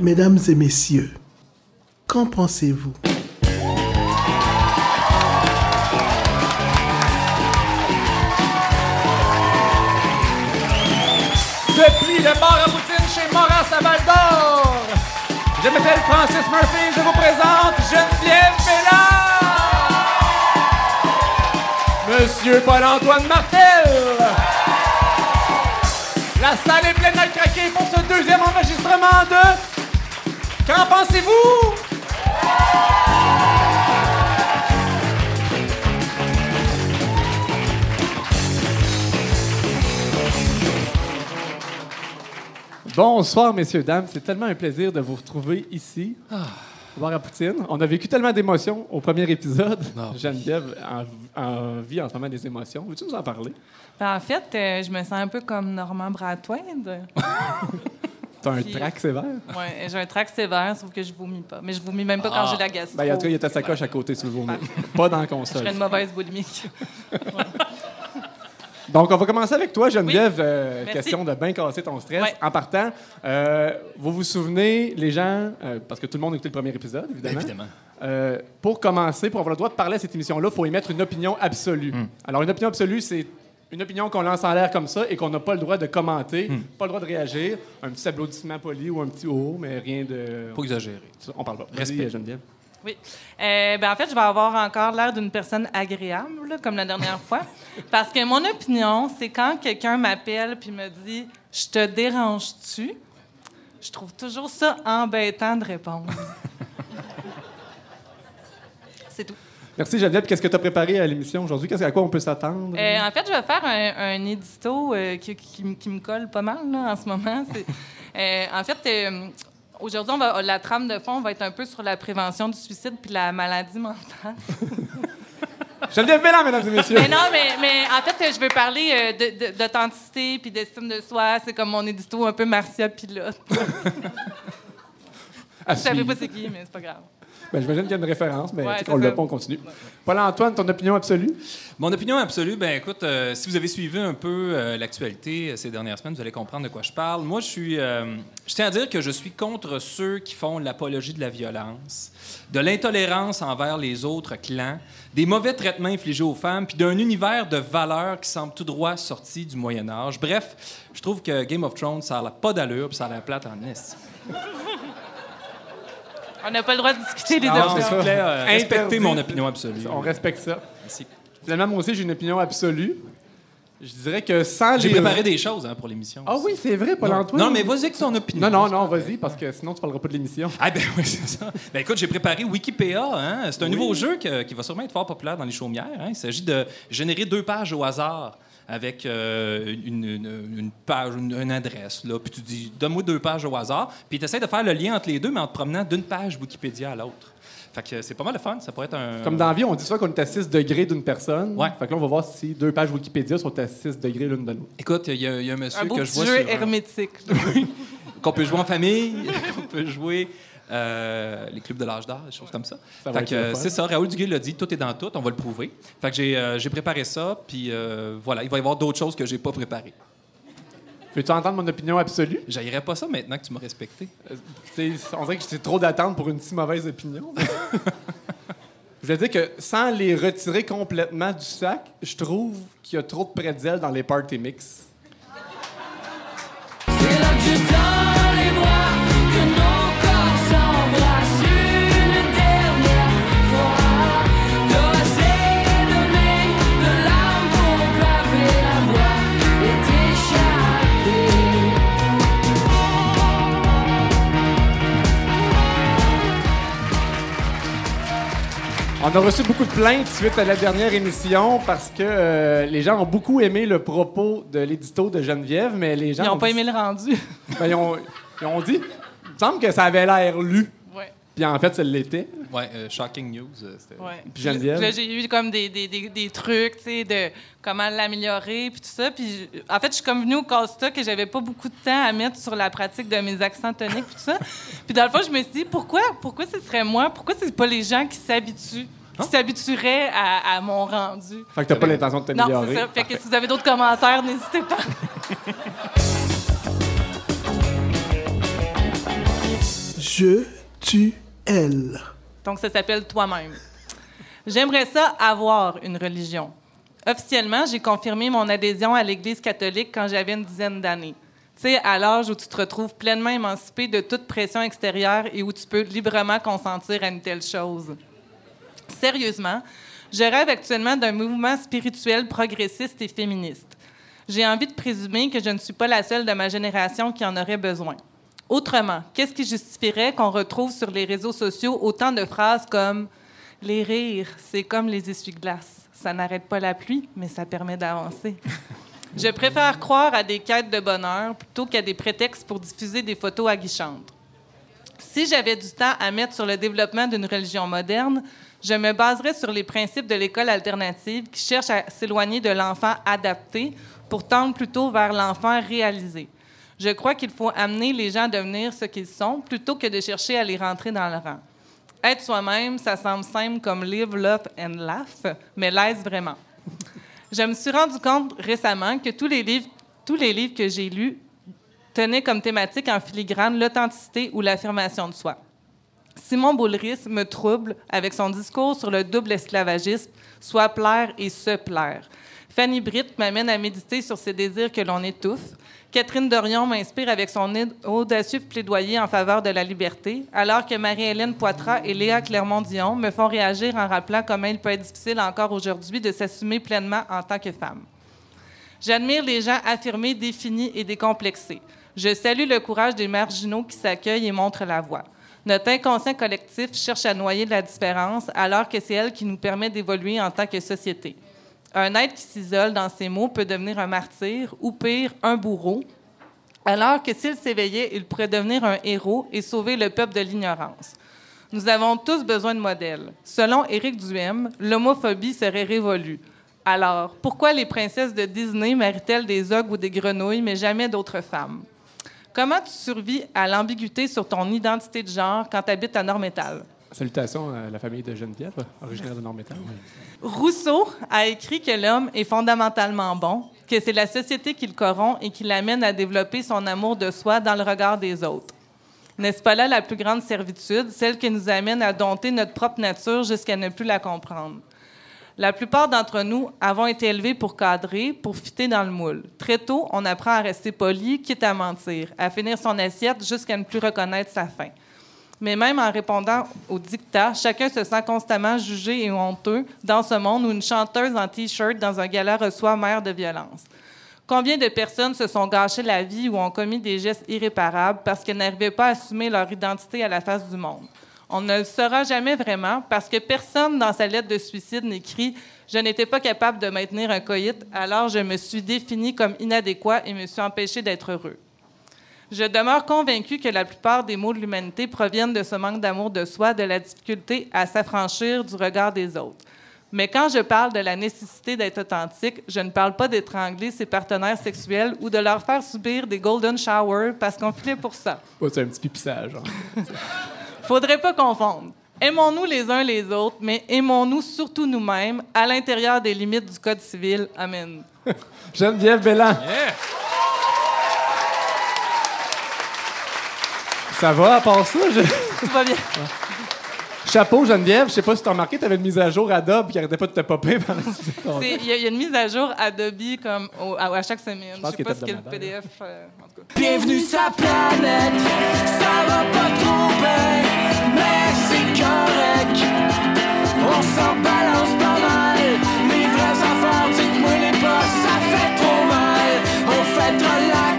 Mesdames et messieurs, qu'en pensez-vous? Depuis le bar à poutine chez Moras à Val d'Or, je m'appelle Francis Murphy, je vous présente Geneviève Bellard. Monsieur Paul-Antoine Martel. La salle est pleine à craquer pour ce deuxième enregistrement de... Qu'en pensez-vous? Bonsoir, messieurs, dames. C'est tellement un plaisir de vous retrouver ici, au bar à Poutine. On a vécu tellement d'émotions au premier épisode. Geneviève en, en vit en ce moment des émotions. Veux-tu nous en parler? Ben, en fait, euh, je me sens un peu comme Normand Bratoine. T'as un trac sévère? Ouais, j'ai un trac sévère, sauf que je vomis pas. Mais je vomis même pas quand j'ai la gastro. Ben, en tout cas, il y a ta sacoche à côté, si vous voulez. Pas dans la je console. serais une mauvaise boulimique. Donc, on va commencer avec toi, Geneviève. Euh, question de bien casser ton stress. Ouais. En partant, euh, vous vous souvenez, les gens, euh, parce que tout le monde a écouté le premier épisode, évidemment. Évidemment. Euh, pour commencer, pour avoir le droit de parler à cette émission-là, il faut émettre une opinion absolue. Hmm. Alors, une opinion absolue, c'est une opinion qu'on lance en l'air comme ça et qu'on n'a pas le droit de commenter, Hmm. pas le droit de réagir. Un petit applaudissement poli ou un petit oh, mais rien de. Pas exagéré. On parle pas. Respect. Geneviève. Oui. Euh, ben, en fait, je vais avoir encore l'air d'une personne agréable, là, comme la dernière fois. Parce que mon opinion, c'est quand quelqu'un m'appelle puis me dit Je te dérange-tu Je trouve toujours ça embêtant de répondre. c'est tout. Merci, Geneviève. Qu'est-ce que tu as préparé à l'émission aujourd'hui? Qu'est-ce à quoi on peut s'attendre? Euh, en fait, je vais faire un, un édito euh, qui, qui m- qui me colle pas mal là, en ce moment. C'est- euh, en fait, aujourd'hui, on va- la trame de fond va être un peu sur la prévention du suicide puis la maladie mentale. Geneviève Bélan, mesdames et messieurs. mais non, mais, mais en fait, je veux parler euh, de- de- d'authenticité puis d'estime de soi. C'est comme mon édito un peu Marcia Pilote. Je savais suivre. pas c'est qui, mais c'est pas grave. Ben, J'imagine qu'il y a une référence, mais Ouais, c'est qu'on l'a pas, on continue. Paul-Antoine, ton opinion absolue? Mon opinion absolue, ben écoute, euh, si vous avez suivi un peu euh, l'actualité euh, ces dernières semaines, vous allez comprendre de quoi je parle. Moi, je suis, euh, je tiens à dire que je suis contre ceux qui font l'apologie de la violence, de l'intolérance envers les autres clans, des mauvais traitements infligés aux femmes, puis d'un univers de valeurs qui semble tout droit sorti du Moyen Âge. Bref, je trouve que Game of Thrones, ça a pas d'allure, puis ça a la plate en est. On n'a pas le droit de discuter des Non, opinions. S'il vous plaît, euh, respectez mon opinion absolue. On respecte ça. Merci. Finalement, moi aussi, j'ai une opinion absolue. Je dirais que sans J'ai les... préparé des choses hein, pour l'émission. Ah oui, c'est vrai, Paul-Antoine. Non, mais vas-y avec ton opinion. Non, non, non, vas-y, parce que sinon, tu parleras pas de l'émission. Ah ben oui, c'est ça. Ben écoute, j'ai préparé Wikipédia. Hein? C'est un nouveau jeu que- qui va sûrement être fort populaire dans les chaumières. Hein? Il s'agit de générer deux pages au hasard avec euh, une, une- une page, une, une adresse. Là. Puis tu dis, donne-moi deux pages au hasard. Puis tu essaies de faire le lien entre les deux, mais en te promenant d'une page Wikipédia à l'autre. Fait que c'est pas mal de fun. Ça pourrait être un... Comme dans la vie, on dit souvent qu'on est à 6 degrés d'une personne. Ouais. Fait que là, on va voir si deux pages Wikipédia sont à 6 degrés l'une de l'autre. Écoute, il y, a- il y a un monsieur Un beau que je vois jeu sur un- hermétique. qu'on peut jouer en famille, qu'on peut jouer euh, les clubs de l'âge d'âge, des choses comme ça. Ça Fait que, euh, c'est ça, Raoul Duguay l'a dit, tout est dans tout, on va le prouver. Fait que j'ai, euh, j'ai préparé ça, puis voilà, il va y avoir d'autres choses que j'ai pas préparées. Veux-tu entendre mon opinion absolue? J'aillerais pas ça maintenant que tu m'as respecté. Euh, on dirait que c'est trop d'attente pour une si mauvaise opinion. je veux dire que sans les retirer complètement du sac, je trouve qu'il y a trop de pretzels dans les party mix. On a reçu beaucoup de plaintes suite à la dernière émission parce que euh, les gens ont beaucoup aimé le propos de l'édito de Geneviève, mais les gens Ils n'ont ont pas dit- aimé le rendu. ben, ils, ont, ils ont dit, il me semble que ça avait l'air lu. Ouais. Puis en fait, ça l'était. Ouais, euh, shocking news. euh, c'était- Ouais. Puis Geneviève? Là, j'ai eu comme des, des, des, des trucs, tu sais, de comment l'améliorer, puis tout ça. Puis en fait, je suis comme venue au constat que j'avais pas beaucoup de temps à mettre sur la pratique de mes accents toniques, puis tout ça. Puis dans le fond, je me suis dit, pourquoi, pourquoi ce serait moi? Pourquoi c'est pas les gens qui s'habituent, qui s'habitueraient à, à mon rendu? Fait que t'as pas l'intention de Non, t'améliorer. c'est ça. Fait que si vous avez d'autres commentaires, n'hésitez pas. Je, tu, elle. Donc, ça s'appelle toi-même. J'aimerais ça avoir une religion. Officiellement, j'ai confirmé mon adhésion à l'Église catholique quand j'avais une dizaine d'années. Tu sais, à l'âge où tu te retrouves pleinement émancipé de toute pression extérieure et où tu peux librement consentir à une telle chose. Sérieusement, je rêve actuellement d'un mouvement spirituel progressiste et féministe. J'ai envie de présumer que je ne suis pas la seule de ma génération qui en aurait besoin. Autrement, qu'est-ce qui justifierait qu'on retrouve sur les réseaux sociaux autant de phrases comme Les rires, c'est comme les essuie-glaces. Ça n'arrête pas la pluie, mais ça permet d'avancer. Je préfère croire à des quêtes de bonheur plutôt qu'à des prétextes pour diffuser des photos aguichantes. Si j'avais du temps à mettre sur le développement d'une religion moderne, je me baserais sur les principes de l'école alternative qui cherche à s'éloigner de l'enfant adapté pour tendre plutôt vers l'enfant réalisé. Je crois qu'il faut amener les gens à devenir ce qu'ils sont plutôt que de chercher à les rentrer dans le rang. Être soi-même, ça semble simple comme live, love and laugh, mais l'est vraiment? Je me suis rendu compte récemment que tous les livres, tous les livres que j'ai lus tenaient comme thématique en filigrane l'authenticité ou l'affirmation de soi. Simon Boulris me trouble avec son discours sur le double esclavagisme, soit plaire et se plaire. Fanny Britt m'amène à méditer sur ces désirs que l'on étouffe. Catherine Dorion m'inspire avec son audacieux plaidoyer en faveur de la liberté, alors que Marie-Hélène Poitras et Léa Clermont-Dion me font réagir en rappelant comment il peut être difficile encore aujourd'hui de s'assumer pleinement en tant que femme. J'admire les gens affirmés, définis et décomplexés. Je salue le courage des marginaux qui s'accueillent et montrent la voie. Notre inconscient collectif cherche à noyer la différence alors que c'est elle qui nous permet d'évoluer en tant que société. Un être qui s'isole dans ses mots peut devenir un martyr ou pire, un bourreau, alors que s'il s'éveillait, il pourrait devenir un héros et sauver le peuple de l'ignorance. Nous avons tous besoin de modèles. Selon Éric Duhem, l'homophobie serait révolue. Alors, pourquoi les princesses de Disney méritent-elles des ogres ou des grenouilles, mais jamais d'autres femmes? Comment tu survis à l'ambiguïté sur ton identité de genre quand tu habites à Nord-Métal? Salutations à la famille de Geneviève, originaire de Nord-Métal. Rousseau a écrit que l'homme est fondamentalement bon, que c'est la société qui le corrompt et qui l'amène à développer son amour de soi dans le regard des autres. N'est-ce pas là la plus grande servitude, celle qui nous amène à dompter notre propre nature jusqu'à ne plus la comprendre? La plupart d'entre nous avons été élevés pour cadrer, pour fitter dans le moule. Très tôt, on apprend à rester poli, quitte à mentir, à finir son assiette jusqu'à ne plus reconnaître sa faim. Mais même en répondant aux dictats, chacun se sent constamment jugé et honteux dans ce monde où une chanteuse en T-shirt dans un gala reçoit mère de violence. Combien de personnes se sont gâchées la vie ou ont commis des gestes irréparables parce qu'elles n'arrivaient pas à assumer leur identité à la face du monde? On ne le saura jamais vraiment parce que personne dans sa lettre de suicide n'écrit Je n'étais pas capable de maintenir un coït, alors je me suis défini comme inadéquat et me suis empêché d'être heureux. Je demeure convaincu que la plupart des maux de l'humanité proviennent de ce manque d'amour de soi, de la difficulté à s'affranchir du regard des autres. Mais quand je parle de la nécessité d'être authentique, je ne parle pas d'étrangler ses partenaires sexuels ou de leur faire subir des golden showers parce qu'on filait pour ça. Ouais, c'est un petit pipissage. hein. Faudrait pas confondre. Aimons-nous les uns les autres, mais aimons-nous surtout nous-mêmes à l'intérieur des limites du Code civil. Amen. Geneviève Bellan. Ça va à part ça? je- Tout va bien. Chapeau, Geneviève. Je sais pas si tu as remarqué, tu avais une mise à jour Adobe qui arrêtait pas de te popper pendant C'est- Il y, a- il y a une mise à jour Adobe comme au- à, à chaque semaine. Je pense sais pas ce qu'est le. PDF. euh, en tout cas. Bienvenue sa planète, ça va pas trop bien, mais c'est correct. On s'en balance pas mal, les vrais enfants, dites-moi les pas, ça fait trop mal. On fait trop l'action,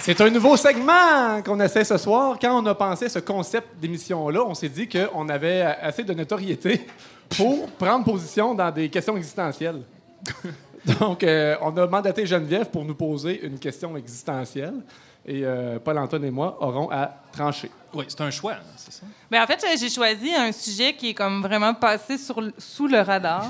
C'est un nouveau segment qu'on essaie ce soir. Quand on a pensé ce concept d'émission-là, on s'est dit qu'on avait assez de notoriété pour prendre position dans des questions existentielles. Donc, euh, on a mandaté Geneviève pour nous poser une question existentielle. Et euh, Paul-Antoine et moi aurons à trancher. Oui, c'est un choix, hein, c'est ça? Mais en fait, euh, j'ai choisi un sujet qui est comme vraiment passé sur, sous le radar.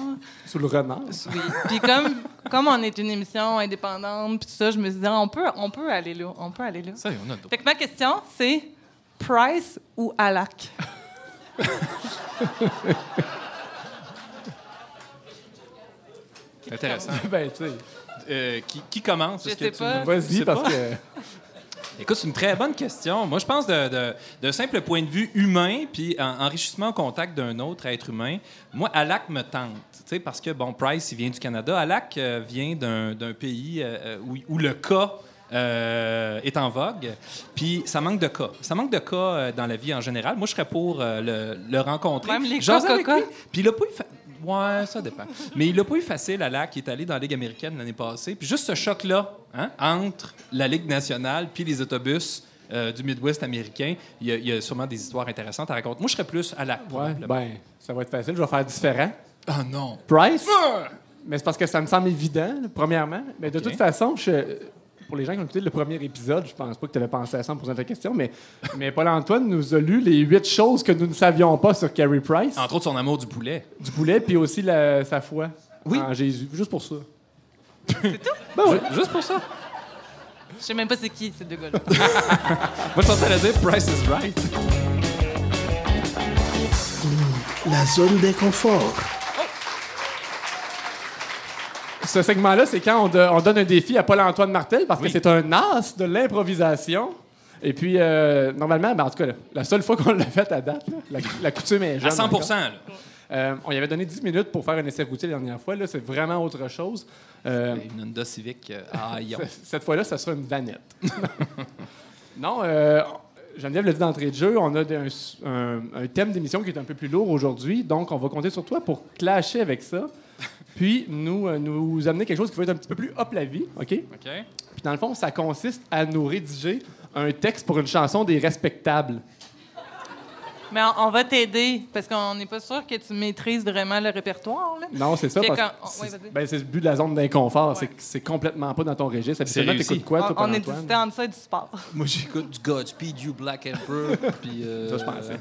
Sous le renard. Oui. Puis comme, comme on est une émission indépendante, puis tout ça, je me suis dit, ah, on peut, on peut aller là. On peut aller là. Ça, on a droit. Fait que ma question, c'est Price ou Alak? Intéressant. ben, tu sais. Euh, qui, qui commence? Je que sais pas. tu Vas-y, parce pas? que. Écoute, c'est une très bonne question. Moi, je pense de- de- d'un simple point de vue humain, puis en- enrichissement au contact d'un autre être humain, moi, Alak me tente. Tu sais, parce que, bon, Price, il vient du Canada. Alak euh, vient d'un d'un pays euh, euh, où, où le cas euh, est en vogue. Puis ça manque de cas. Ça manque de cas dans la vie en général. Moi, je serais pour le, le rencontrer. Même les cas. Puis il a pas eu... Ouais, ça dépend. Mais il l'a pas eu facile, Alak, qui est allé dans la Ligue américaine l'année passée. Puis juste ce choc-là, hein, entre la Ligue nationale puis les autobus euh, du Midwest américain, il y, a, il y a sûrement des histoires intéressantes à raconter. Moi, je serais plus Alak. Ouais, probablement. ben, ça va être facile. Je vais faire différent. Ah non! Price? Mais c'est parce que ça me semble évident, premièrement. Mais de toute façon, je- pour les gens qui ont écouté le premier épisode, je pense pas que tu avais pensé à ça en posant ta question, mais, mais Paul-Antoine nous a lu les huit choses que nous ne savions pas sur Carey Price, Entre autres, son amour du poulet. du poulet, puis aussi la- sa foi Oui. en Jésus. Juste pour ça. Ju- Juste pour ça. Je sais même pas c'est qui, ces deux gars-là. Moi, je pensais à la dire Price is right. La zone d'inconfort. Ce segment-là, c'est quand on, do- on donne un défi à Paul-Antoine Martel, parce Oui. que c'est un as de l'improvisation. Et puis, euh, normalement, ben, en tout cas, là, la seule fois qu'on l'a fait à date, là, la, la coutume est jeune. À 100 encore. là. Euh, on y avait donné 10 minutes pour faire un essai routier la dernière fois. Là, c'est vraiment autre chose. Euh, Une Honda Civic euh, à cette fois-là, ça sera une vanette. non, Geneviève l'a dit d'entrée de jeu, on a de- un, un- un thème d'émission qui est un peu plus lourd aujourd'hui, donc on va compter sur toi pour clasher avec ça, puis nous, euh, nous amener quelque chose qui va être un petit peu plus hop la vie, OK? Puis dans le fond, ça consiste à nous rédiger un texte pour une chanson des respectables. Mais on, on va t'aider, parce qu'on n'est pas sûr que tu maîtrises vraiment le répertoire. Là. Non, c'est ça. Fait parce qu'on- que oh, oui, c'est vas-y. ben, c'est le but de la zone d'inconfort. Ouais. C'est que c'est complètement pas dans ton registre. Habituellement, réussi. t'écoutes quoi, toi, on, on est distant entre ça et du sport. Moi, j'écoute du Godspeed You Black Emperor. puis, euh, Ça, je pensais.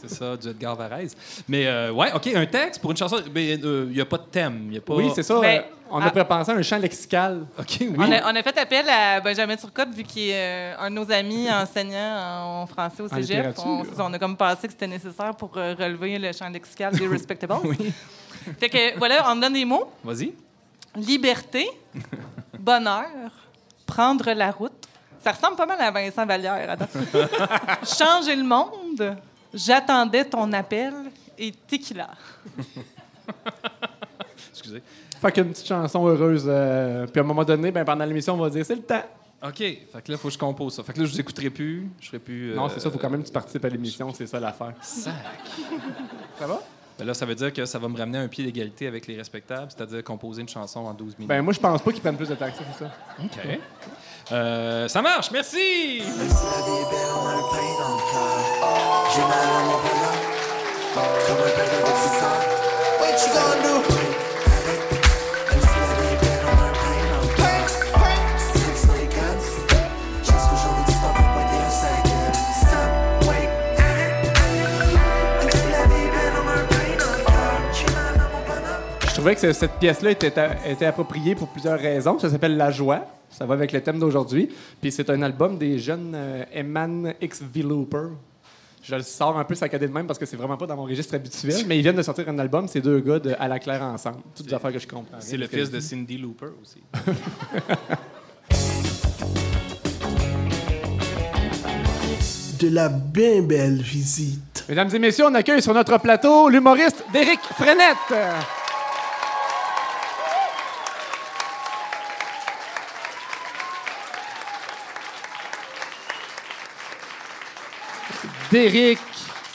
C'est ça, du Edgar Varese. Mais, euh, ouais, OK, un texte pour une chanson. Mais il n'y a pas de thème. y a pas... Oui, c'est ça. Mais- euh, on ah. a préparé un chant lexical. OK, oui. On, a, on a fait appel à Benjamin Turcotte, vu qu'il est euh, un de nos amis enseignant en français au cégep. On, a comme pensé que c'était nécessaire pour euh, relever le champ lexical des respectables. Fait que, voilà, on me donne des mots. Vas-y. Liberté, bonheur, prendre la route. Ça ressemble pas mal à Vincent Vallière. Attends. Changer le monde, j'attendais ton appel et tequila. Excusez. Fait qu'une petite chanson heureuse. euh, puis à un moment donné, ben, pendant l'émission, on va dire c'est le temps. OK. Fait que là, il faut que je compose ça. Fait que là, je vous écouterai plus. Je ferai plus. Non, euh, c'est ça, il faut quand même que tu participes à l'émission, c'est ça l'affaire. Sac. Ça va? Ben là, ça veut dire que ça va me ramener à un pied d'égalité avec les respectables, c'est-à-dire composer une chanson en 12 minutes. Ben, moi, je pense pas qu'ils prennent plus de temps que ça, c'est ça. OK. Euh, ça marche, merci! Trouvais que ce- cette pièce-là était, était appropriée pour plusieurs raisons. Ça s'appelle La Joie. Ça va avec le thème d'aujourd'hui. Puis c'est un album des jeunes euh, Eman X Looper. Je le sors un peu saccadé de même parce que c'est vraiment pas dans mon registre habituel, mais ils viennent de sortir un album, ces deux gars de À la claire ensemble. Toutes des affaires que je comprends. C'est le fils de Cindy Looper aussi. De la bien belle visite. Mesdames et messieurs, on accueille sur notre plateau l'humoriste Déric Frenette. Déric,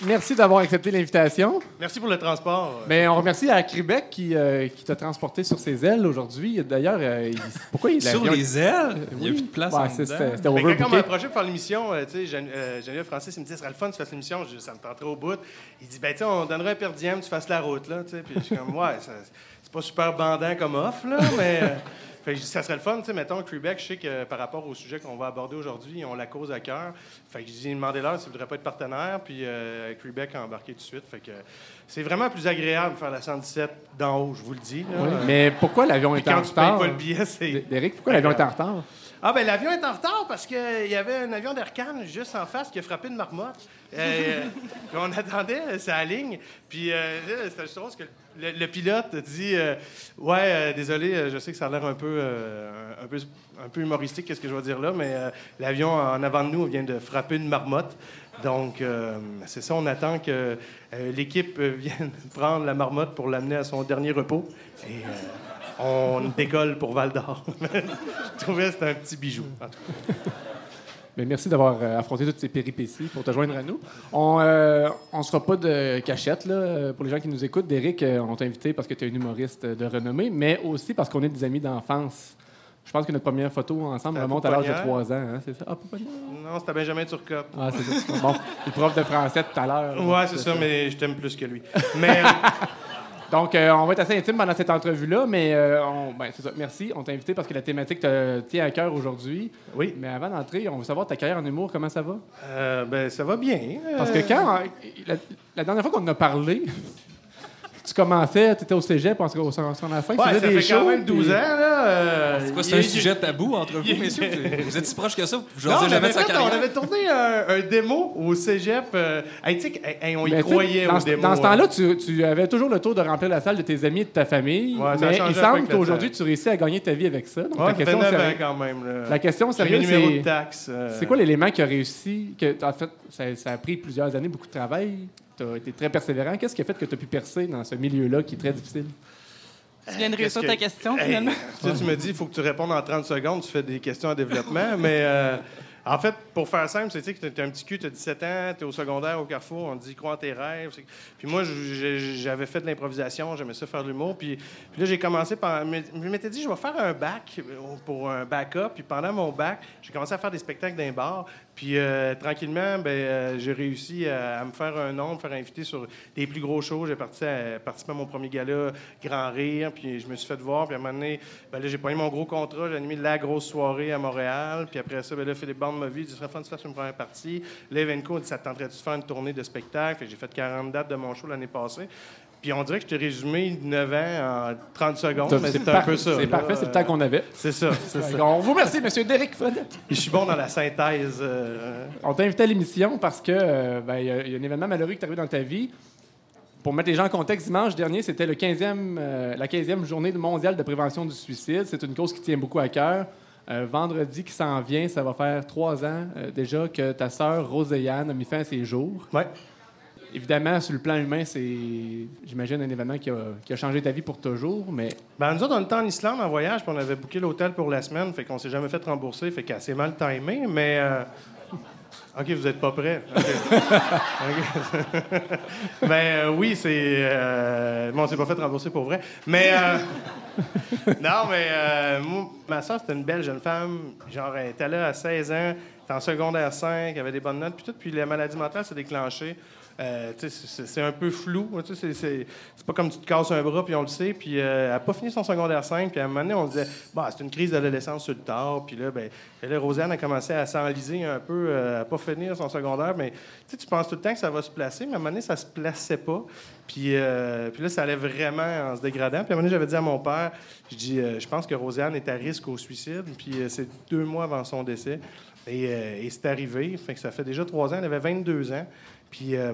merci d'avoir accepté l'invitation. Merci pour le transport. Mais on remercie à Québec qui, euh, qui t'a transporté sur ses ailes aujourd'hui. D'ailleurs, euh, il- pourquoi il Sur l'avion- les ailes? Il n'y a plus de place Ouais, en c'est- dedans. C'était c'était Mais quand on m'a approché pour faire l'émission, euh, tu sais, euh, Geneviève Francis, il me dit, ce serait le fun que tu fasses l'émission. Je- Ça me tenterait au bout. Il dit, ben, tu sais, on donnerait un per diem, tu fasses la route, là, tu sais. Puis je suis comme, ouais, ça- c'est c'est pas super bandant comme off, là, mais. fait que ça serait le fun, tu sais, mettons, Quebec, je sais que par rapport au sujet qu'on va aborder aujourd'hui, ils ont la cause à cœur. Fait que je dis, demandez-leur s'ils voudraient pas être partenaires, puis euh, Quebec a embarqué tout de suite. Fait que c'est vraiment plus agréable de faire la 117 d'en haut, je vous le dis. là. Oui, Mais pourquoi l'avion était en quand tu payes retard? pas le billet, c'est. Derek, pourquoi l'avion était en retard? Ah, ben l'avion est en retard parce qu'il y avait un avion d'Air Cannes juste en face qui a frappé une marmotte. Euh, on attendait euh, sa ligne. Puis euh, c'était juste drôle que le, pilote dit euh, Ouais, euh, désolé, euh, je sais que ça a l'air un peu, euh, un, peu, un peu humoristique, qu'est-ce que je vais dire là, mais euh, l'avion en avant de nous vient de frapper une marmotte. Donc, euh, c'est ça, on attend que euh, l'équipe euh, vienne prendre la marmotte pour l'amener à son dernier repos. Euh, on décolle pour Val d'Or. je trouvais que c'était un petit bijou. Mais merci d'avoir euh, affronté toutes ces péripéties pour te joindre à nous. On ne sera pas de cachette là, euh, pour les gens qui nous écoutent. Derek, euh, on t'a invité parce que tu es un humoriste de renommée, mais aussi parce qu'on est des amis d'enfance. Je pense que notre première photo ensemble remonte à l'âge de Pouponnière. 3 ans. hein, c'est ça? Ah? Non, c'était Benjamin Turcotte. Ah, c'est ça. Bon, le prof de français tout à l'heure. Ouais, c'est ça, mais je t'aime plus que lui. Mais Donc, euh, on va être assez intime pendant cette entrevue-là, mais euh, on- ben, c'est ça. Merci. On t'a invité parce que la thématique te tient à cœur aujourd'hui. oui, Mais avant d'entrer, on veut savoir ta carrière en humour, comment ça va? euh, ben ça va bien. Parce que Euh, quand. La, la dernière fois qu'on en a parlé, tu commençais, tu étais au cégep, en au secondaire 5, tu Ouais, ça des fait quand shows, même 12 puis- ans, là. euh, C'est quoi, c'est un sujet tabou entre vous, messieurs? Vous- êtes si proches que ça? Vous Non, jasez on jamais avait, de sa fait, on carrière? avait tourné un, un démo au cégep. euh, hey, tu sais, que- hey, on y Mais sais, croyait au ce- démo. dans ce hein. temps-là, tu, tu avais toujours le tour de remplir la salle de tes amis et de ta famille. Ouais, mais il semble qu'aujourd'hui, tu réussis à gagner ta vie avec ça. Donc, Ouais, la, question 9 ans sérieuse, quand même. la question sérieuse, c'est. euh, C'est quoi l'élément qui a réussi? Que, en fait, ça, ça a pris plusieurs années, beaucoup de travail? Tu as été très persévérant. Qu'est-ce qui a fait que tu as pu percer dans ce milieu-là qui est très difficile? Tu viens de réussir Qu'est-ce ta que- question, Hey, finalement? tu sais, tu me dis, il faut que tu répondes en 30 secondes, tu fais des questions en développement, mais euh, en fait, pour faire simple, c'est que tu es un petit cul, tu as 17 ans, tu es au secondaire, au Carrefour, on te dit crois en tes rêves. C'est- Puis moi, j'avais fait de l'improvisation, j'aimais ça faire de l'humour, puis, puis là, j'ai commencé par. Je m'étais dit, je vais faire un bac euh, pour un backup, puis pendant mon bac, j'ai commencé à faire des spectacles d'un bar, puis euh, tranquillement, ben, euh, j'ai réussi à, me faire un nom, me faire inviter sur des plus gros shows. J'ai parti à- participé à mon premier gala, Grand Rire, puis je me suis fait voir. Puis à un moment donné, ben là, j'ai pris mon gros contrat, j'ai animé la grosse soirée à Montréal. Puis après ça, ben là, Philippe Bande m'a vu, il dit, ce serait fun de faire une première partie. Là, Evenco dit, ça te tenterait-tu de faire une tournée de spectacle? J'ai fait 40 dates de mon show l'année passée. Puis on dirait que je t'ai résumé 9 ans en 30 secondes, mais c'est un peu ça. C'est parfait, c'est le temps qu'on avait. C'est ça, c'est ça. On vous remercie, M. Derek Fredette. Je suis bon dans la synthèse. euh, On t'a invité à l'émission parce que euh, ben, il y, a- il y a un événement malheureux qui est arrivé dans ta vie. Pour mettre les gens en contexte, dimanche dernier, c'était le 15e, euh, la 15e journée mondiale de prévention du suicide. C'est une cause qui tient beaucoup à cœur. Euh, vendredi qui s'en vient, ça va faire trois ans euh, déjà que ta sœur, Roséanne, a mis fin à ses jours. Ouais. Évidemment, sur le plan humain, c'est, j'imagine, un événement qui a, qui a changé ta vie pour toujours, mais Ben, nous autres, on était en Islande en voyage, puis on avait booké l'hôtel pour la semaine, fait qu'on s'est jamais fait rembourser, fait s'est mal timé, mais. euh, OK, vous n'êtes pas prêts. OK. OK. ben euh, oui, c'est. Euh... Bon, on s'est pas fait rembourser pour vrai. Mais. euh, non, mais euh, moi, ma soeur, c'était une belle jeune femme. Genre, elle était là à 16 ans, en secondaire 5, elle avait des bonnes notes, puis tout. Puis la maladie mentale s'est déclenchée. Euh, c'est un peu flou. sais, C'est pas comme tu te casses un bras, puis on le sait. Puis euh, elle n'a pas fini son secondaire 5. Puis à un moment donné, on disait, bah, c'est une crise d'adolescence sur le tard. Puis là, ben, a commencé à s'enliser un peu, euh, à ne pas finir son secondaire. Mais tu penses tout le temps que ça va se placer, mais à un moment donné, ça se plaçait pas. Puis, là, ça allait vraiment en se dégradant. Puis à un moment donné, j'avais dit à mon père, je dis, je pense que Rosanne est à risque au suicide. Puis c'est deux mois avant son décès. Et, c'est arrivé. Ça fait déjà trois ans. Elle avait 22 ans. Puis, euh,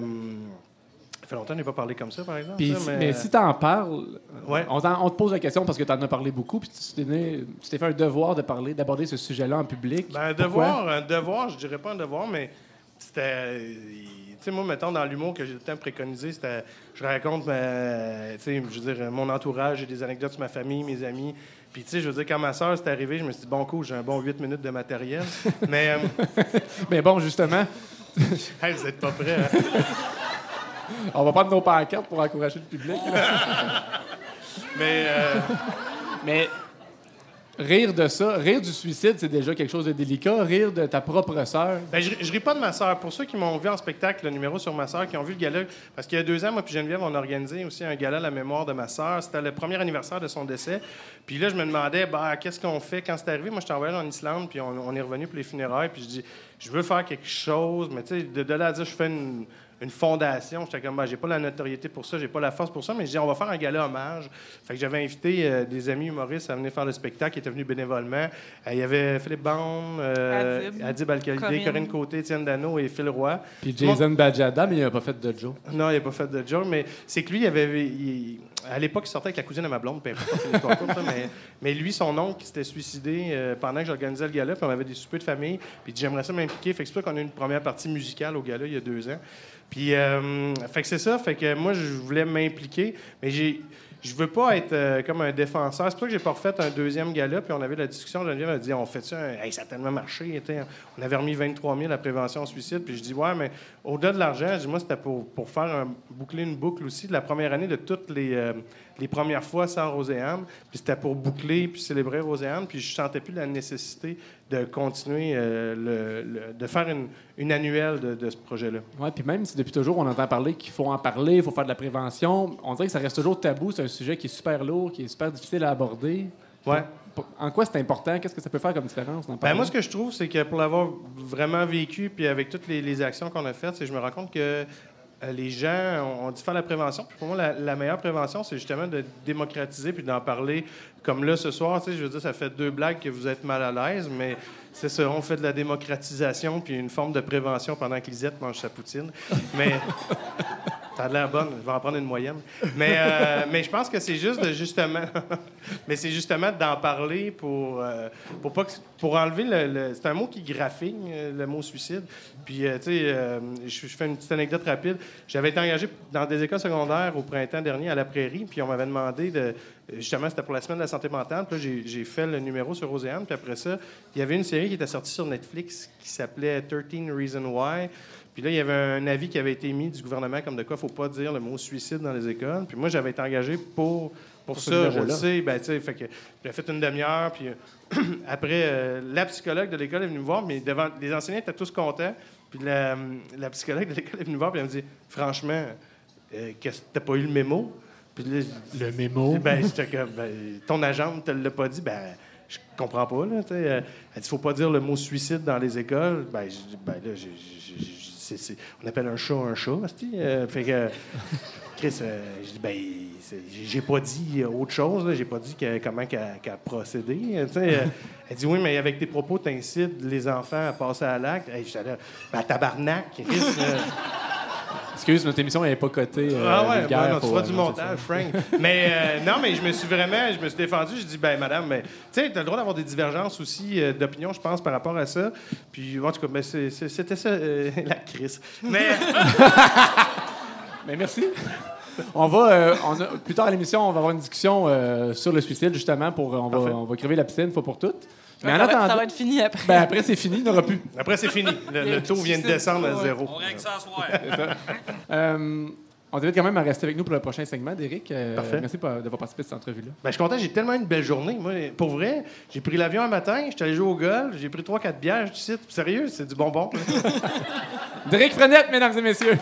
ça fait longtemps que je n'ai pas parlé comme ça, par exemple. Puis, ça, si- mais, si tu en parles, Ouais. on, te pose la question parce que tu en as parlé beaucoup, puis tu t'es fait un devoir de parler, d'aborder ce sujet-là en public. Ben, un Pourquoi? devoir, un devoir, je dirais pas un devoir, mais c'était. Tu sais, moi, mettons, dans l'humour que j'ai tout le temps préconisé, c'était. Je raconte, ma- tu sais, je veux dire, mon entourage, j'ai des anecdotes sur ma famille, mes amis. Puis, tu sais, je veux dire, quand ma soeur c'est arrivé, je me suis dit, bon, cool, j'ai un bon 8 minutes de matériel. mais. euh, Mais bon, justement, hey, vous êtes pas prêts, hein? on va prendre nos pancartes pour encourager le public. Mais. euh, Mais rire de ça, rire du suicide, c'est déjà quelque chose de délicat. Rire de ta propre sœur. Ben, je, je ris pas de ma sœur. Pour ceux qui m'ont vu en spectacle, le numéro sur ma sœur, qui ont vu le gala, parce qu'il y a deux ans, moi puis Geneviève, on a organisé aussi un gala à la mémoire de ma sœur. C'était le premier anniversaire de son décès. Puis là, je me demandais, bah, qu'est-ce qu'on fait? Quand c'est arrivé? Moi, j'étais en voyage en Islande, puis on, on est revenu pour les funérailles, puis je dis, je veux faire quelque chose, mais tu sais, de, de là à dire, je fais une, une fondation, j'étais comme, bah, j'ai pas la notoriété pour ça, j'ai pas la force pour ça, mais je dis, on va faire un gala hommage. Fait que j'avais invité euh, des amis humoristes à venir faire le spectacle, qui étaient venus bénévolement. Euh, il y avait Philippe Baum, euh, Adib. Adib Al-Khalidé, Corinne. Côté, Étienne Dano et Phil Roy. Puis Jason Bajada, mais il n'a pas fait de joke. Non, il n'a pas fait de joke, mais c'est que lui, il avait, il- à l'époque, il sortait avec la cousine de ma blonde, courte, mais, mais lui, son oncle, qui s'était suicidé euh, pendant que j'organisais le gala, puis on avait des soupers de famille, puis il dit, j'aimerais ça m'impliquer. Fait que c'est pour ça qu'on a eu une première partie musicale au gala il y a deux ans. Puis, euh, fait que c'est ça, fait que moi, je voulais m'impliquer, mais j'ai. Je veux pas être euh, comme un défenseur. C'est pour ça que j'ai pas refait un deuxième gala. Puis on avait la discussion. Geneviève a dit on fait ça. Hey, ça a tellement marché. On avait remis 23 000 à prévention au suicide. Puis je dis ouais, mais au-delà de l'argent, je dis moi, c'était pour, pour faire un- boucler une boucle aussi de la première année de toutes les, euh, les premières fois sans Roséanne. Puis c'était pour boucler puis célébrer Roséanne. Puis je sentais plus la nécessité de continuer, euh, le- le- de faire une, une annuelle de, de ce projet-là. Ouais, puis même si depuis toujours on entend parler qu'il faut en parler, il faut faire de la prévention, on dirait que ça reste toujours tabou. C'est un sujet qui est super lourd, qui est super difficile à aborder. Ouais. En quoi c'est important? Qu'est-ce que ça peut faire comme différence? Ben, moi, ce que je trouve, c'est que pour l'avoir vraiment vécu, puis avec toutes les, les actions qu'on a faites, c'est que je me rends compte que les gens, on, dit faire la prévention. Puis pour moi, la, meilleure prévention, c'est justement de démocratiser puis d'en parler. Comme là, ce soir, je veux dire, ça fait deux blagues que vous êtes mal à l'aise, mais c'est ça, on fait de la démocratisation puis une forme de prévention pendant que Lisette mange sa poutine. Mais ça a l'air bonne, je vais en prendre une moyenne. Mais, euh, mais je pense que c'est juste de justement, mais c'est justement d'en parler pour, euh, pour pas que- pour enlever le, le- c'est un mot qui graphine euh, le mot suicide. Puis euh, tu sais, je, je fais une petite anecdote rapide. J'avais été engagé dans des écoles secondaires au printemps dernier à la Prairie, puis on m'avait demandé de justement c'était pour la semaine de la santé mentale. Puis là, j'ai, fait le numéro sur Roséanne, puis après ça, il y avait une série qui était sortie sur Netflix qui s'appelait 13 Reasons Why. Puis là, il y avait un avis qui avait été émis du gouvernement comme de quoi il ne faut pas dire le mot suicide dans les écoles. Puis moi, j'avais été engagé pour, pour, ça, je le sais. Ben, tu sais, fait que j'ai fait une demi-heure. Puis euh, après, euh, la psychologue de l'école est venue me voir, mais devant, les enseignants étaient tous contents. Puis la, la psychologue de l'école est venue me voir, puis elle me dit Franchement, euh, qu'est-ce que t'as pas eu le mémo? Puis là, Le mémo? ben, comme, ben, ton agent ne te l'a pas dit, ben, je comprends pas, là, tu sais. Euh, Elle dit, faut pas dire le mot suicide dans les écoles. Ben, ben là, j'ai- on appelle un chat un chat. Euh, fait que, Chris, euh, ben, j'ai pas dit autre chose. J'ai pas dit comment qu'elle euh, sais. Euh, Elle dit, oui, mais avec tes propos, t'incites les enfants à passer à l'acte. Hey, j'étais là, ben, tabarnak, Chris. Euh, Excuse, notre émission n'est pas cotée. euh, ah ouais, vulgaire, ben non, tu euh, du c'est montage, Frank. mais euh, non, mais je me suis vraiment, je me suis défendu. J'ai dit, ben madame, mais tu sais, t'as le droit d'avoir des divergences aussi euh, d'opinion, je pense, par rapport à ça. Puis en tout cas, ben, c'était ça euh, la crise. Mais Mais merci. On va, euh, on a- plus tard à l'émission, on va avoir une discussion euh, sur le suicide, justement, pour on va, on va crever la piscine, fois pour toutes. Mais en ça, va, attendant, ça va être fini après. ben, après c'est fini, il n'y en aura plus. après, c'est fini. Le, le taux vient de descendre à zéro. règle ça à. Euh, on t'invite quand même à rester avec nous pour le prochain segment, Eric. Parfait. merci pour- d'avoir participé à cette entrevue-là. Ben, je suis content, j'ai tellement une belle journée. Moi, pour vrai, j'ai pris l'avion un matin, j'étais allé jouer au golf, j'ai pris 3-4 bières, du site. Sérieux, c'est du bonbon. là. Derek Frenette, mesdames et messieurs.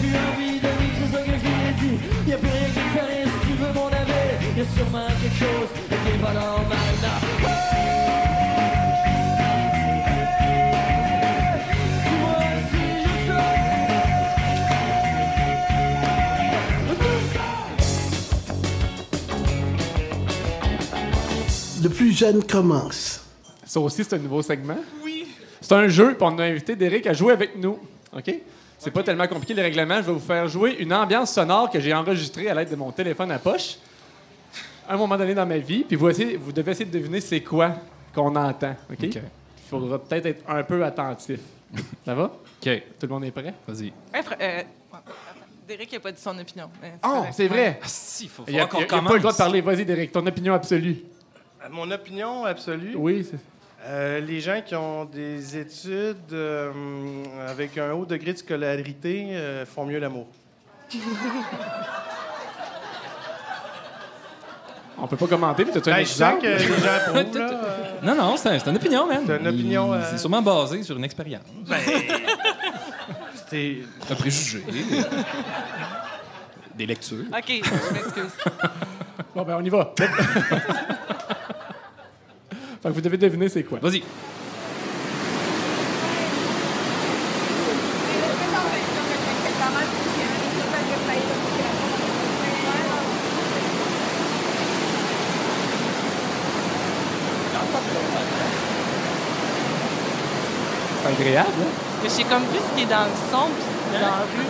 Plus envie de vivre, c'est ça que je lui ai dit Y'a plus rien qui me fait si tu veux mon avis Y'a sûrement quelque chose qui est pas normal là. Je Le plus jeune commence. Ça aussi, c'est un nouveau segment? Oui. C'est un jeu, puis on a invité Derek à jouer avec nous. OK? C'est pas tellement compliqué les règlements. Je vais vous faire jouer une ambiance sonore que j'ai enregistrée à l'aide de mon téléphone à poche à un moment donné dans ma vie. Puis vous, essayez- vous devez essayer de deviner c'est quoi qu'on entend. OK? Il faudra peut-être être un peu attentif. Ça va? OK, Tout le monde est prêt? vas-y. Fra- euh, Derek n'a pas dit son opinion. mais Oh, c'est vrai! Ah, si, faut, faut Il n'y a, pas le droit de parler. Vas-y, Derek, ton opinion absolue. À Mon opinion absolue, Oui, c'est... euh, les gens qui ont des études euh, avec un haut degré de scolarité euh, font mieux l'amour. On peut pas commenter, mais t'as-tu un Ben, je sens exemple? que les gens approuvent, là. euh, Non, non, c'est un- c'est une opinion, man. C'est une opinion, Il- euh, C'est sûrement basé sur une expérience. c'est- Un préjugé. des lectures. OK, je m'excuse. Bon, ben, on y va. fait que vous devez deviner c'est quoi. Vas-y. C'est agréable, hein? Mais je sais comme plus ce qui est dans le son puis dans la rue.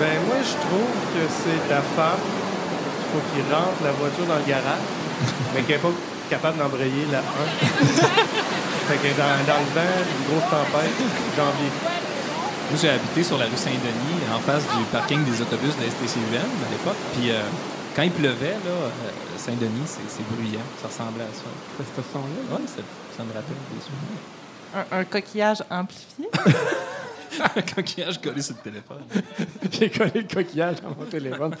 Ben, moi, je trouve que c'est la femme qu'il faut qu'il rentre la voiture dans le garage, mais qu'elle n'est pas capable d'embrayer la 1. fait que dans, dans le vent, une grosse tempête, janvier. Moi, j'ai habité sur la rue Saint-Denis, en face du parking des autobus de la STCUM à l'époque. Puis euh, quand il pleuvait, là, euh, Saint-Denis, c'est bruyant. Ça ressemblait à ça. C'est ce son-là. Ouais, ça, ça me rappelle des souvenirs. Un, un coquillage amplifié? Un coquillage collé sur le téléphone. J'ai collé le coquillage dans mon téléphone.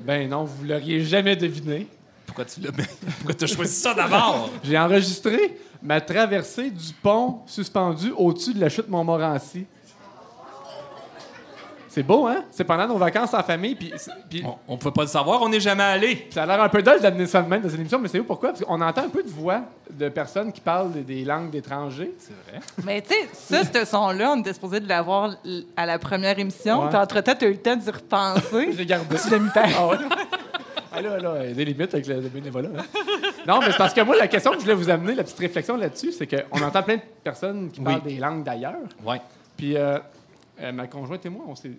ben non, vous l'auriez jamais deviné. Pourquoi tu l'as Pourquoi tu as choisi ça d'abord? J'ai enregistré ma traversée du pont suspendu au-dessus de la chute Montmorency. C'est beau, hein? C'est pendant nos vacances en famille, puis, puis On ne pouvait pas le savoir, on n'est jamais allé. ça a l'air un peu dole d'amener ça de même dans une émission, mais c'est où pourquoi? Parce qu'on entend un peu de voix de personnes qui parlent des- langues d'étrangers. C'est vrai. Mais tu sais, ça, ce son-là, on était supposé de l'avoir à la première émission. Ouais. Puis entre-temps, tu as eu le temps d'y repenser. J'ai gardé. tu l'as mis. Ah ouais? Ah là, là, il y a des limites avec le, le bénévolat. hein. Non, mais c'est parce que moi, la question que je voulais vous amener, la petite réflexion là-dessus, c'est qu'on entend plein de personnes qui Oui. parlent des langues d'ailleurs. Ouais. Puis euh, euh, ma conjointe et moi, on, s'est-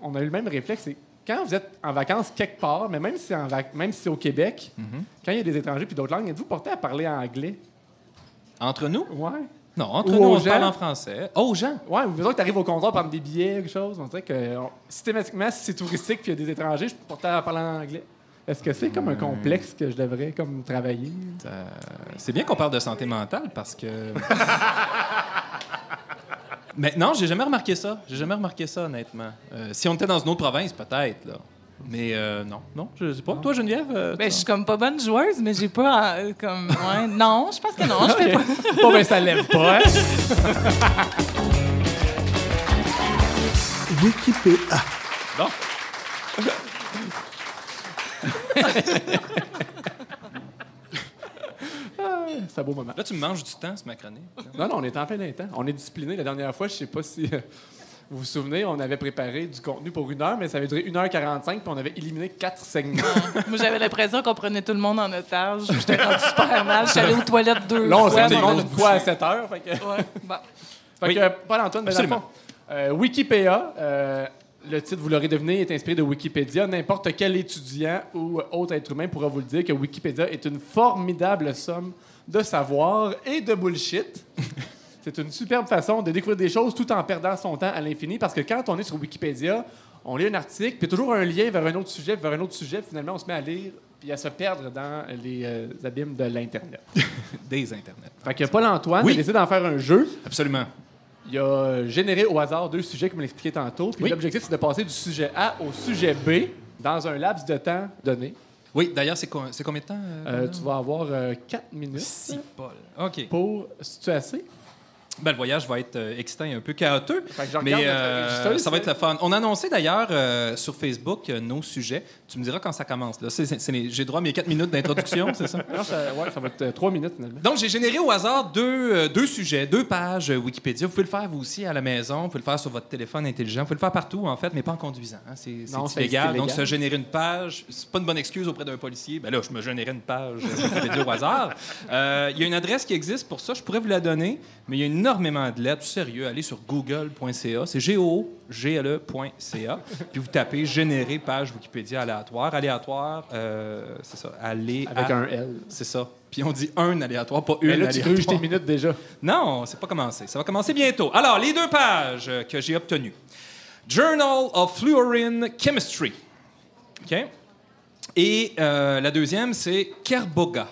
on a eu le même réflexe. C'est quand vous êtes en vacances quelque part, mais même si c'est, en vac- même si c'est au Québec, quand il y a des étrangers puis d'autres langues, êtes-vous porté à parler anglais? Entre nous? Ouais. Non, entre Ou nous, aux on se parle gens? en français. Oh, Jean! Ouais, ou que tu arrives au comptoir prendre des billets, quelque chose. On dirait que on- systématiquement, si c'est touristique puis il y a des étrangers, je suis porté à parler en anglais. Est-ce que c'est comme un complexe que je devrais comme travailler? Euh, c'est bien qu'on parle de santé mentale parce que. Mais non, j'ai jamais remarqué ça. J'ai jamais remarqué ça, honnêtement. Euh, si on était dans une autre province, peut-être, là. Mais euh, non, non, je sais pas. Toi, Geneviève? euh, Ben, je suis comme pas bonne joueuse, mais j'ai pas euh, comme. Ouais, non, je pense que non. Je fais pas. Bon, ben, ça lève pas, hein? Wikipédia. Bon. C'est un beau moment. Là, tu me manges du temps, ce macroné. Non, non, on est en plein temps. On est discipliné. La dernière fois, je sais pas si euh, vous vous souvenez, on avait préparé du contenu pour une heure, mais ça avait duré 1h45, puis on avait éliminé quatre segments. Moi, j'avais l'impression qu'on prenait tout le monde en otage. J'étais rendu super mal. J'étais allée aux toilettes deux Là, on fois. monde grosse une fois à 7 heures. Fait que, Ouais, bon. fait Oui. que, Paul-Antoine, ben, dans le Absolument. fond, euh, Wikipédia, euh, le titre, vous l'aurez deviné, est inspiré de Wikipédia. N'importe quel étudiant ou autre être humain pourra vous le dire que Wikipédia est une formidable somme de savoir et de bullshit. C'est une superbe façon de découvrir des choses tout en perdant son temps à l'infini parce que quand on est sur Wikipédia, on lit un article, puis toujours un lien vers un autre sujet, puis vers un autre sujet, finalement on se met à lire puis à se perdre dans les euh, abîmes de l'Internet. Des Internet. Fait que Paul-Antoine Oui. a décidé d'en faire un jeu. Absolument. Il a euh, généré au hasard deux sujets, comme l'expliqué tantôt. Puis Oui. l'objectif, c'est de passer du sujet A au sujet B dans un laps de temps donné. Oui, d'ailleurs, c'est co- c'est combien de temps? euh, Euh, tu vas avoir euh, quatre minutes Si, Paul. OK. pour. Si tu assez? Ben, le voyage va être euh, excitant et un peu chaotique. Mais euh, ça va être le fun. On a annoncé d'ailleurs euh, sur Facebook euh, nos sujets. Tu me diras quand ça commence. J'ai droit à mes quatre minutes d'introduction, c'est ça? Non, ça, ouais, ça va être euh, trois minutes finalement. Donc, j'ai généré au hasard deux, deux sujets, deux pages Wikipédia. Vous pouvez le faire vous aussi à la maison. Vous pouvez le faire sur votre téléphone intelligent. Vous pouvez le faire partout, en fait, mais pas en conduisant. hein. C'est illégal. Donc, se générer une page, c'est pas une bonne excuse auprès d'un policier. Ben là, je me générais une page Wikipédia au hasard. Il y a une adresse qui existe pour ça. Je pourrais vous la donner, mais il y a énormément de lettres. Sérieux, allez sur google.ca. C'est G-O-G-L-E.ca. Puis vous tapez générer page Wikipédia aléatoire. Aléatoire, euh, c'est ça. Aller Avec à- un L. c'est ça. Puis on dit un aléatoire, pas une Mais là, tu gruges tes minutes déjà. Non, c'est pas commencé. Ça va commencer bientôt. Alors, les deux pages que j'ai obtenues. Journal of Fluorine Chemistry. OK? Et euh, la deuxième, c'est Kerboga.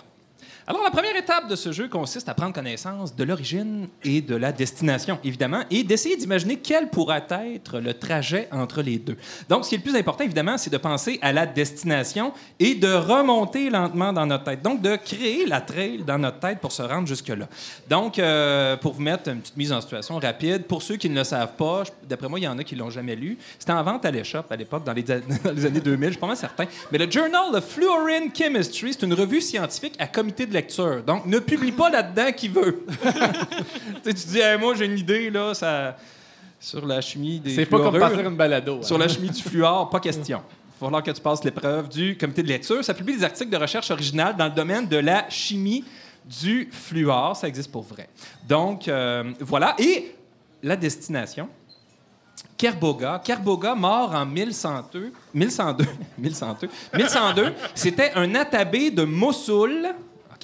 Alors, la première étape de ce jeu consiste à prendre connaissance de l'origine et de la destination, évidemment, et d'essayer d'imaginer quel pourrait être le trajet entre les deux. Donc, ce qui est le plus important, évidemment, c'est de penser à la destination et de remonter lentement dans notre tête. Donc, de créer la trail dans notre tête pour se rendre jusque-là. Donc, euh, pour vous mettre une petite mise en situation rapide, pour ceux qui ne le savent pas, d'après moi, il y en a qui l'ont jamais lu. C'était en vente à l'échoppe à l'époque, dans les, années 2000, je suis pas mal certain. Mais le Journal of Fluorine Chemistry, c'est une revue scientifique à comité de lecture. Donc, ne publie pas là-dedans qui veut. tu dis, Hey, moi, j'ai une idée, là, ça... sur la chimie des C'est pas comme partir une balado. hein. Sur la chimie du fluor, pas question. Il va falloir que tu passes l'épreuve du comité de lecture. Ça publie des articles de recherche originales dans le domaine de la chimie du fluor. Ça existe pour vrai. Donc, euh, voilà. Et la destination, Kerboga. Kerboga, mort en 1102. 1102. 1102. 1102. C'était un atabé de Mossoul.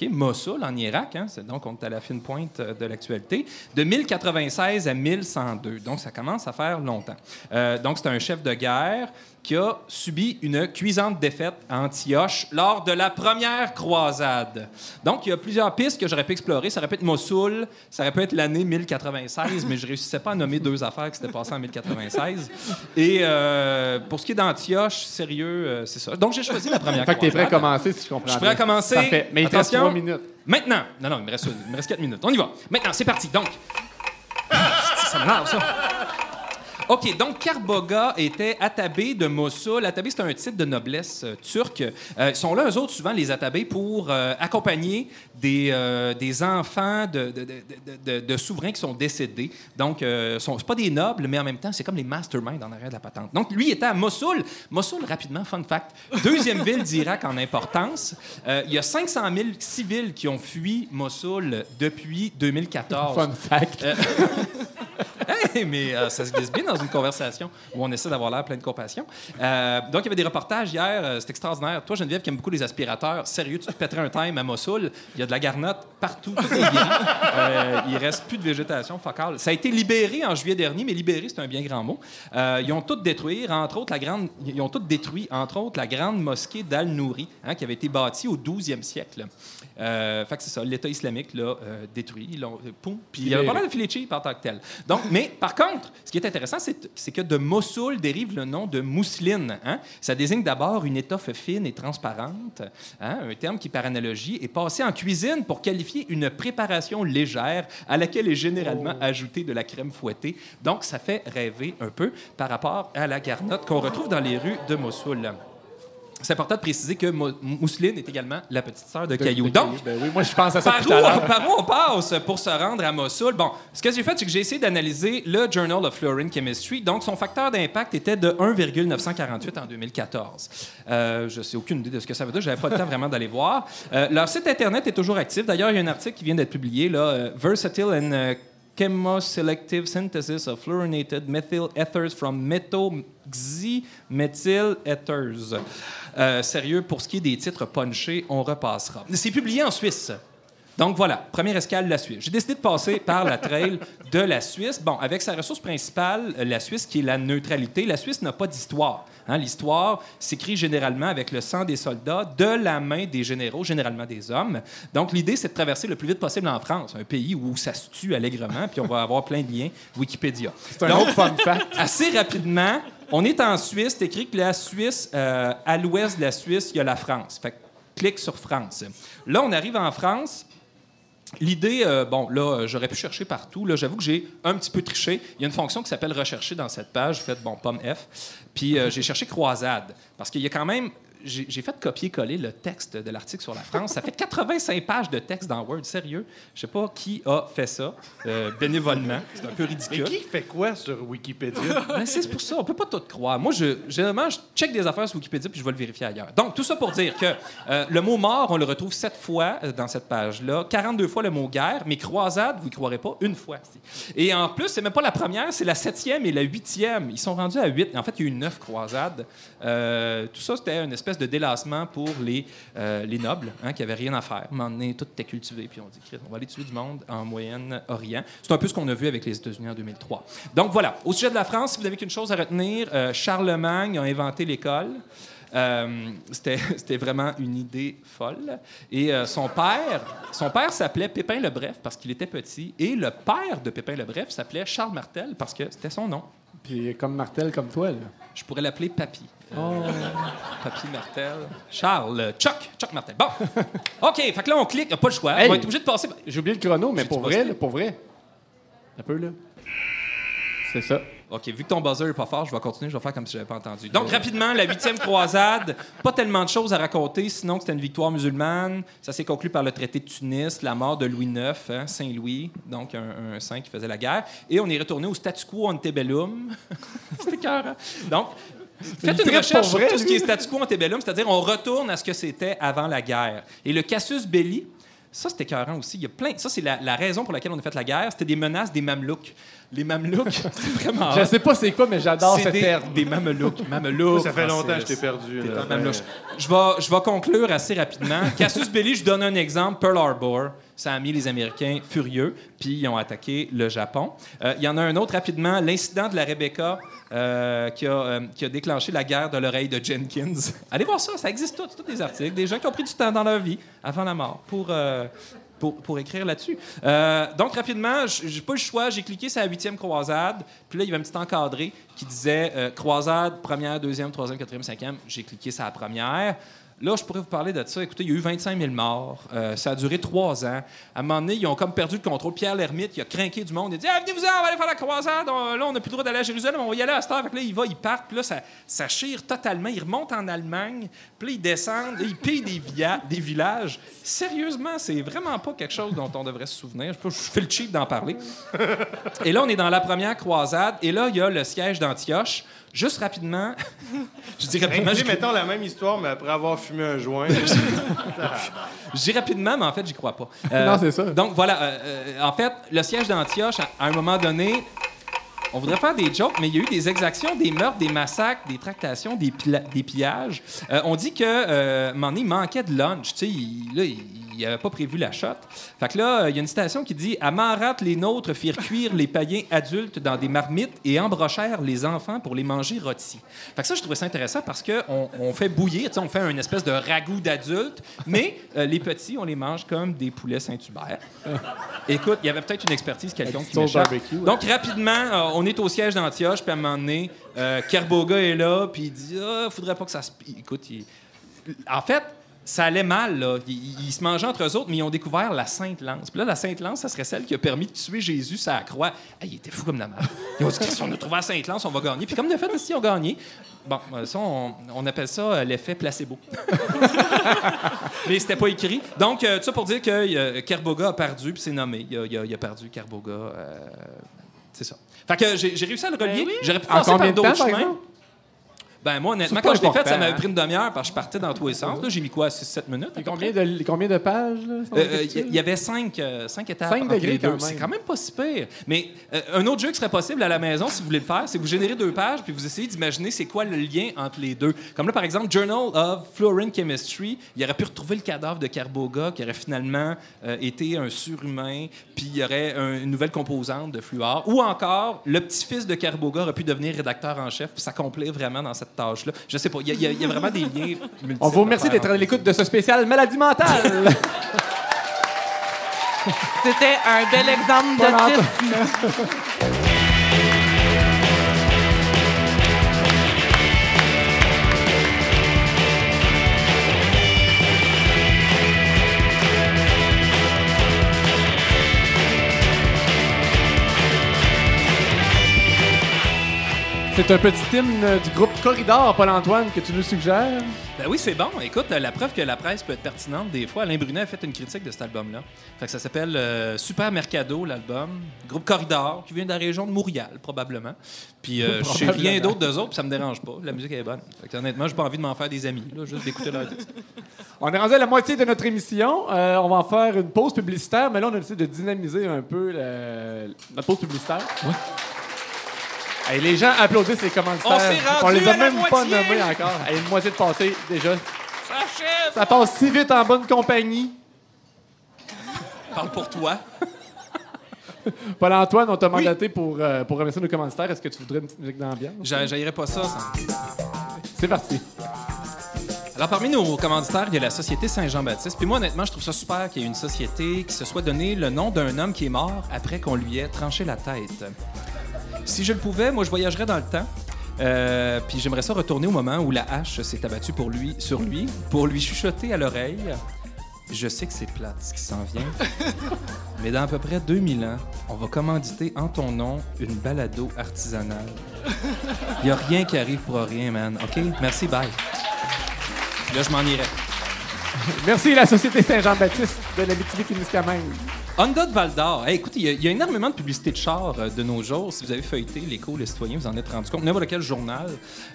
OK, Mossoul, en Irak. Hein, c'est donc on est à la fine pointe euh, de l'actualité. De 1096 à 1102. Donc, ça commence à faire longtemps. Euh, donc, c'est un chef de guerre qui a subi une cuisante défaite à Antioche lors de la première croisade. Donc, il y a plusieurs pistes que j'aurais pu explorer. Ça aurait pu être Mossoul, ça aurait pu être l'année 1096, mais je réussissais pas à nommer deux affaires qui s'étaient passées en 1096. Et euh, pour ce qui est d'Antioche, sérieux, euh, c'est ça. Donc, j'ai choisi la première Fait que t'es prêt à croisade. commencer, si je comprends Je suis prêt à bien. commencer. Parfait. Mais il te reste trois minutes. Maintenant. Non, non, il me reste, il me reste 4 minutes. On y va. Maintenant, c'est parti. Donc. ça m'énerve, ça. OK, donc Karboga était atabé de Mossoul. Atabé, c'est un titre de noblesse euh, turque. Euh, ils sont là, eux autres, souvent, les atabés, pour euh, accompagner des, euh, des enfants de, de, souverains qui sont décédés. Donc, euh, sont, c'est pas des nobles, mais en même temps, c'est comme les masterminds en arrière de la patente. Donc, lui était à Mossoul. Mossoul, rapidement, fun fact, deuxième ville d'Irak en importance. Euh, il y a 500 000 civils qui ont fui Mossoul depuis 2014. Fun fact. Mais euh, ça se glisse bien dans une conversation où on essaie d'avoir l'air plein de compassion. Euh, donc, il y avait des reportages hier, euh, c'est extraordinaire. Toi, Geneviève, qui aime beaucoup les aspirateurs, sérieux, tu te pèterais un time à Mossoul, il y a de la garnotte partout, tout est il reste plus de végétation focale. Ça a été libéré en juillet dernier, mais libéré, c'est un bien grand mot. Ils ont tout détruit, entre autres la grande, ils ont tout détruit, entre autres la grande mosquée d'Al-Nouri, hein, qui avait été bâtie au 12e siècle. Euh, fait que c'est ça, l'État islamique l'a euh, détruit, ils l'ont- euh, poum, puis il y avait pas mal de filets cheap en tant que tel. Donc, mais par contre, ce qui est intéressant, c'est que de Mossoul dérive le nom de mousseline. hein. Ça désigne d'abord une étoffe fine et transparente, hein, un terme qui, par analogie, est passé en cuisine pour qualifier une préparation légère à laquelle est généralement ajoutée de la crème fouettée. Donc, ça fait rêver un peu par rapport à la garnotte qu'on retrouve dans les rues de Mossoul. C'est important de préciser que Mo- Mousseline est également la petite sœur de, Caillou. Donc, Ben oui, moi, je pense à ça par tout à l'heure. où, par où on passe pour se rendre à Mossoul? Bon, ce que j'ai fait, c'est que j'ai essayé d'analyser le Journal of Fluorine Chemistry. Donc, son facteur d'impact était de 1,948 en 2014. Euh, je sais aucune idée de ce que ça veut dire. Je n'avais pas le temps vraiment d'aller voir. Euh, leur site Internet est toujours actif. D'ailleurs, il y a un article qui vient d'être publié, là, euh, Versatile and Chemoselective Synthesis of Fluorinated Methyl Ethers from Methoxymethyl Ethers. Euh, sérieux, pour ce qui est des titres punchés, on repassera. C'est publié en Suisse. Donc voilà, première escale, la Suisse. J'ai décidé de passer par la trail de la Suisse. Bon, avec sa ressource principale, euh, la Suisse, qui est la neutralité, la Suisse n'a pas d'histoire. Hein, L'histoire s'écrit généralement avec le sang des soldats de la main des généraux, généralement des hommes. Donc l'idée, c'est de traverser le plus vite possible en France, un pays où ça se tue allègrement, puis on va avoir plein de liens Wikipédia. C'est un autre fun fact. Assez rapidement, on est en Suisse. C'est écrit que la Suisse, euh, à l'ouest de la Suisse, il y a la France. Fait que clique sur France. Là, on arrive en France. L'idée, euh, bon, là, euh, j'aurais pu chercher partout. Là, j'avoue que j'ai un petit peu triché. Il y a une fonction qui s'appelle rechercher dans cette page. Faites, bon, pomme F. Puis euh, j'ai cherché croisade. Parce qu'il y a quand même. J'ai fait copier-coller le texte de l'article sur la France. Ça fait 85 pages de texte dans Word. Sérieux. Je sais pas qui a fait ça euh, bénévolement. C'est un peu Mais ridicule. qui fait quoi sur Wikipédia? Ben, c'est pour ça, on peut pas tout croire. Moi, je, généralement, je check des affaires sur Wikipédia puis je vais le vérifier ailleurs. Donc, tout ça pour dire que euh, le mot mort, on le retrouve sept fois euh, dans cette page-là, 42 fois le mot guerre, mais croisade, vous y croirez pas, une fois. Et en plus, c'est même pas la première, c'est la septième et la huitième. Ils sont rendus à huit. En fait, il y a eu neuf croisades. Euh, tout ça, c'était une espèce de délassement pour les, euh, les nobles hein, qui avaient rien à faire. À un moment donné, tout était cultivé, puis on dit, on va aller tuer du monde en Moyen-Orient. C'est un peu ce qu'on a vu avec les États-Unis en 2003. Donc voilà, au sujet de la France, si vous avez qu'une chose à retenir, euh, Charlemagne a inventé l'école. Euh, c'était c'était vraiment une idée folle. Et euh, son père, son père s'appelait Pépin le Bref parce qu'il était petit. Et le père de Pépin le Bref s'appelait Charles Martel parce que c'était son nom. Puis comme Martel, comme toi, là. Je pourrais l'appeler Papy. Oh. Papy Martel. Charles, Chuck, Chuck Martel. Bon. OK, fait que là, on clique. Pas le choix. Hey. On va être obligé de passer. J'ai oublié le chrono, mais pour vrai, là, pour vrai. Un peu, là. C'est ça. OK, vu que ton buzzer est pas fort, je vais continuer, je vais faire comme si j'avais pas entendu. Donc, rapidement, la huitième croisade, pas tellement de choses à raconter, sinon que c'était une victoire musulmane. Ça s'est conclu par le traité de Tunis, la mort de Louis IX, hein, Saint-Louis, donc un, un saint qui faisait la guerre. Et on est retourné au statu quo antebellum. C'était cœur, Donc, faites une recherche vrai, sur tout ce qui est statu quo antebellum, c'est-à-dire on retourne à ce que c'était avant la guerre. Et le casus belli, ça, c'était écœurant aussi. Il y a plein... Ça, c'est la, la raison pour laquelle on a fait la guerre. C'était des menaces des mamelouks. Les mamelouks, c'était vraiment... Je sais pas c'est quoi, mais j'adore C'est ce des, terme. des mamelouks. Mamelouks. Ça fait longtemps que je t'ai perdu. Là. Je vais, je vais conclure assez rapidement. Cassius Belli, je donne un exemple. Pearl Harbor, ça a mis les Américains furieux, puis ils ont attaqué le Japon. Euh, Il y en a un autre rapidement. L'incident de la Rebecca euh, qui, a, euh, qui a déclenché la guerre de l'oreille de Jenkins. Allez voir ça, ça existe tout. Tous des articles. Des gens qui ont pris du temps dans leur vie, avant la mort, pour... écrire là-dessus. Donc, rapidement, j'ai pas eu le choix. J'ai cliqué sur la huitième croisade. Puis là, il y avait un petit encadré qui disait croisade, première, deuxième, troisième, quatrième, cinquième. J'ai cliqué sur la première. Là, je pourrais vous parler de ça. Écoutez, il y a eu 25 000 morts. Euh, ça a duré trois ans. À un moment donné, ils ont comme perdu le contrôle. Pierre Lhermitte, il a craqué du monde. Il a dit ah, Venez-vous-en, on va aller faire la croisade. Là, on n'a plus le droit d'aller à Jérusalem. On va y aller à cette heure. Là, il va, il part. Là, ça, chire totalement. Il remonte en Allemagne. Puis descendent. Là, ils pillent des, des villages. Sérieusement, c'est vraiment pas quelque chose dont on devrait se souvenir. Je, je fais le cheap d'en parler. Et là, on est dans la première croisade. Et là, il y a le siège d'Antioche. Juste rapidement, je dis rapidement, Dis, je- mettons la même histoire, mais après avoir fumé un joint. Je dis rapidement, mais en fait, j'y crois pas. Euh, Non, c'est ça. Donc, voilà. euh, euh, en fait, le siège d'Antioche, à, à un moment donné, on voudrait faire des jokes, mais il y a eu des exactions, des meurtres, des massacres, des tractations, des, des pillages. Euh, on dit que, euh, il manquait de lunch. Tu sais, il, là, il n'avait pas prévu la shot. Fait que là, euh, il y a une citation qui dit À Marat, les nôtres firent cuire les païens adultes dans des marmites et embrochèrent les enfants pour les manger rôtis. Fait que ça, je trouvais ça intéressant parce qu'on on fait bouillir, on fait une espèce de ragoût d'adultes, mais euh, les petits, on les mange comme des poulets Saint-Hubert. Écoute, il y avait peut-être une expertise quelconque qui m'échappe. Donc, rapidement, euh, on est au siège d'Antioche, puis à un moment donné, euh, Kerboga est là, puis il dit Ah, faudrait pas que ça se. Écoute, en fait, ça allait mal, là. Ils, se mangeaient entre eux autres, mais ils ont découvert la Sainte Lance. Puis là, la Sainte Lance, ça serait celle qui a permis de tuer Jésus sur la croix. Hey, il était fou comme la. Ils ont dit si on a trouvé la Sainte Lance, on va gagner. Puis comme de fait, si ont gagné, bon, euh, ça, on, on appelle ça euh, l'effet placebo. mais c'était pas écrit. Donc, euh, tout ça pour dire que euh, Kerboga a perdu, puis c'est nommé. Il a perdu Kerboga. euh, c'est ça. Fait que j'ai réussi à le relier. J'aurais pu En passer par d'autres chemins. Ben moi, honnêtement, quand je l'ai fait, ça m'avait pris une demi-heure parce que je partais dans tous les sens. Là, j'ai mis quoi, 6-7 minutes? à Et peu combien près? de, combien de pages, sont Euh, euh? Il y, avait cinq, euh, cinq étapes. Cinq entre degrés, les deux. quand. C'est quand même pas si pire. Mais euh, un autre jeu qui serait possible à la maison, si vous voulez le faire, c'est que vous générez deux pages puis vous essayez d'imaginer c'est quoi le lien entre les deux. Comme là, par exemple, Journal of Fluorine Chemistry, il aurait pu retrouver le cadavre de Carboga qui aurait finalement été un surhumain, puis il y aurait un- une nouvelle composante de fluor. Ou encore, le petit-fils de Carboga aurait pu devenir rédacteur en chef, puis ça complète vraiment dans cette tâche-là. Je sais pas, il y, a- y y vraiment des liens. On vous remercie d'être à l'écoute de ce spécial maladie mentale. C'était un bel exemple d'autisme. C'est un petit hymne euh, du groupe Corridor, Paul-Antoine, que tu nous suggères? Ben oui, c'est bon. Écoute, euh, la preuve que la presse peut être pertinente, des fois, Alain Brunet a fait une critique de cet album-là. Fait que ça s'appelle euh, Super Mercado, l'album. Groupe Corridor, qui vient de la région de Montréal, probablement. Puis euh, je sais rien d'autre d'eux autres, puis ça me dérange pas. La musique est bonne. Fait que, honnêtement, j'ai pas envie de m'en faire des amis, là, juste d'écouter leur. On est rendu à la moitié de notre émission. Euh, on va en faire une pause publicitaire, mais là, on a décidé de dynamiser un peu le- notre pause publicitaire. Hey, les gens applaudissent les commanditaires. On s'est rendu On les a à la même pas moitié. nommés encore. Hey, une moitié de passé déjà. Ça achève! Ça passe si vite en bonne compagnie. Parle pour toi. Paul-Antoine, on t'a mandaté pour, euh, pour remercier nos commanditaires. Est-ce que tu voudrais une petite musique d'ambiance? J'a- J'haïrais pas ça. ça. C'est parti. Alors, parmi nos commanditaires, il y a la Société Saint-Jean-Baptiste. Puis moi, honnêtement, je trouve ça super qu'il y ait une société qui se soit donné le nom d'un homme qui est mort après qu'on lui ait tranché la tête. Si je le pouvais, moi, je voyagerais dans le temps. Euh, puis j'aimerais ça retourner au moment où la hache s'est abattue pour lui, sur lui, pour lui chuchoter à l'oreille. Je sais que c'est plate ce qui s'en vient, mais dans à peu près 2000 ans, on va commanditer en ton nom une balado artisanale. Il a rien qui arrive pour rien, man. OK? Merci, bye. Là, je m'en irai. Merci, la Société Saint-Jean-Baptiste de l'Abitibi-Témiscamingue. Honda de Val d'Or. Hey, écoutez, il y a- énormément de publicité de chars euh, de nos jours. Si vous avez feuilleté l'écho, les citoyens, vous en êtes rendu compte. N'importe quel journal.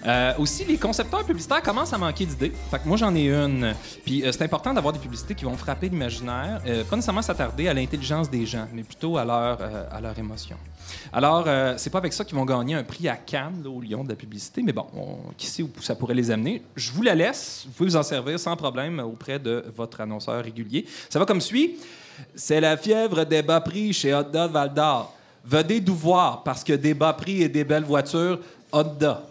Euh, aussi, les concepteurs publicitaires commencent à manquer d'idées. Fait que moi, j'en ai une. Puis euh, c'est important d'avoir des publicités qui vont frapper l'imaginaire. Pas nécessairement s'attarder à l'intelligence des gens, mais plutôt à leur, à leur émotion. Alors, c'est pas avec ça qu'ils vont gagner un prix à Cannes, là, au Lion de la publicité, mais bon, on- qui sait où ça pourrait les amener. Je vous la laisse. Vous pouvez vous en servir sans problème auprès de votre annonceur régulier. Ça va comme suit. C'est la fièvre des bas prix chez Honda de Val d'Or. Venez nous voir parce que des bas prix et des belles voitures, Honda.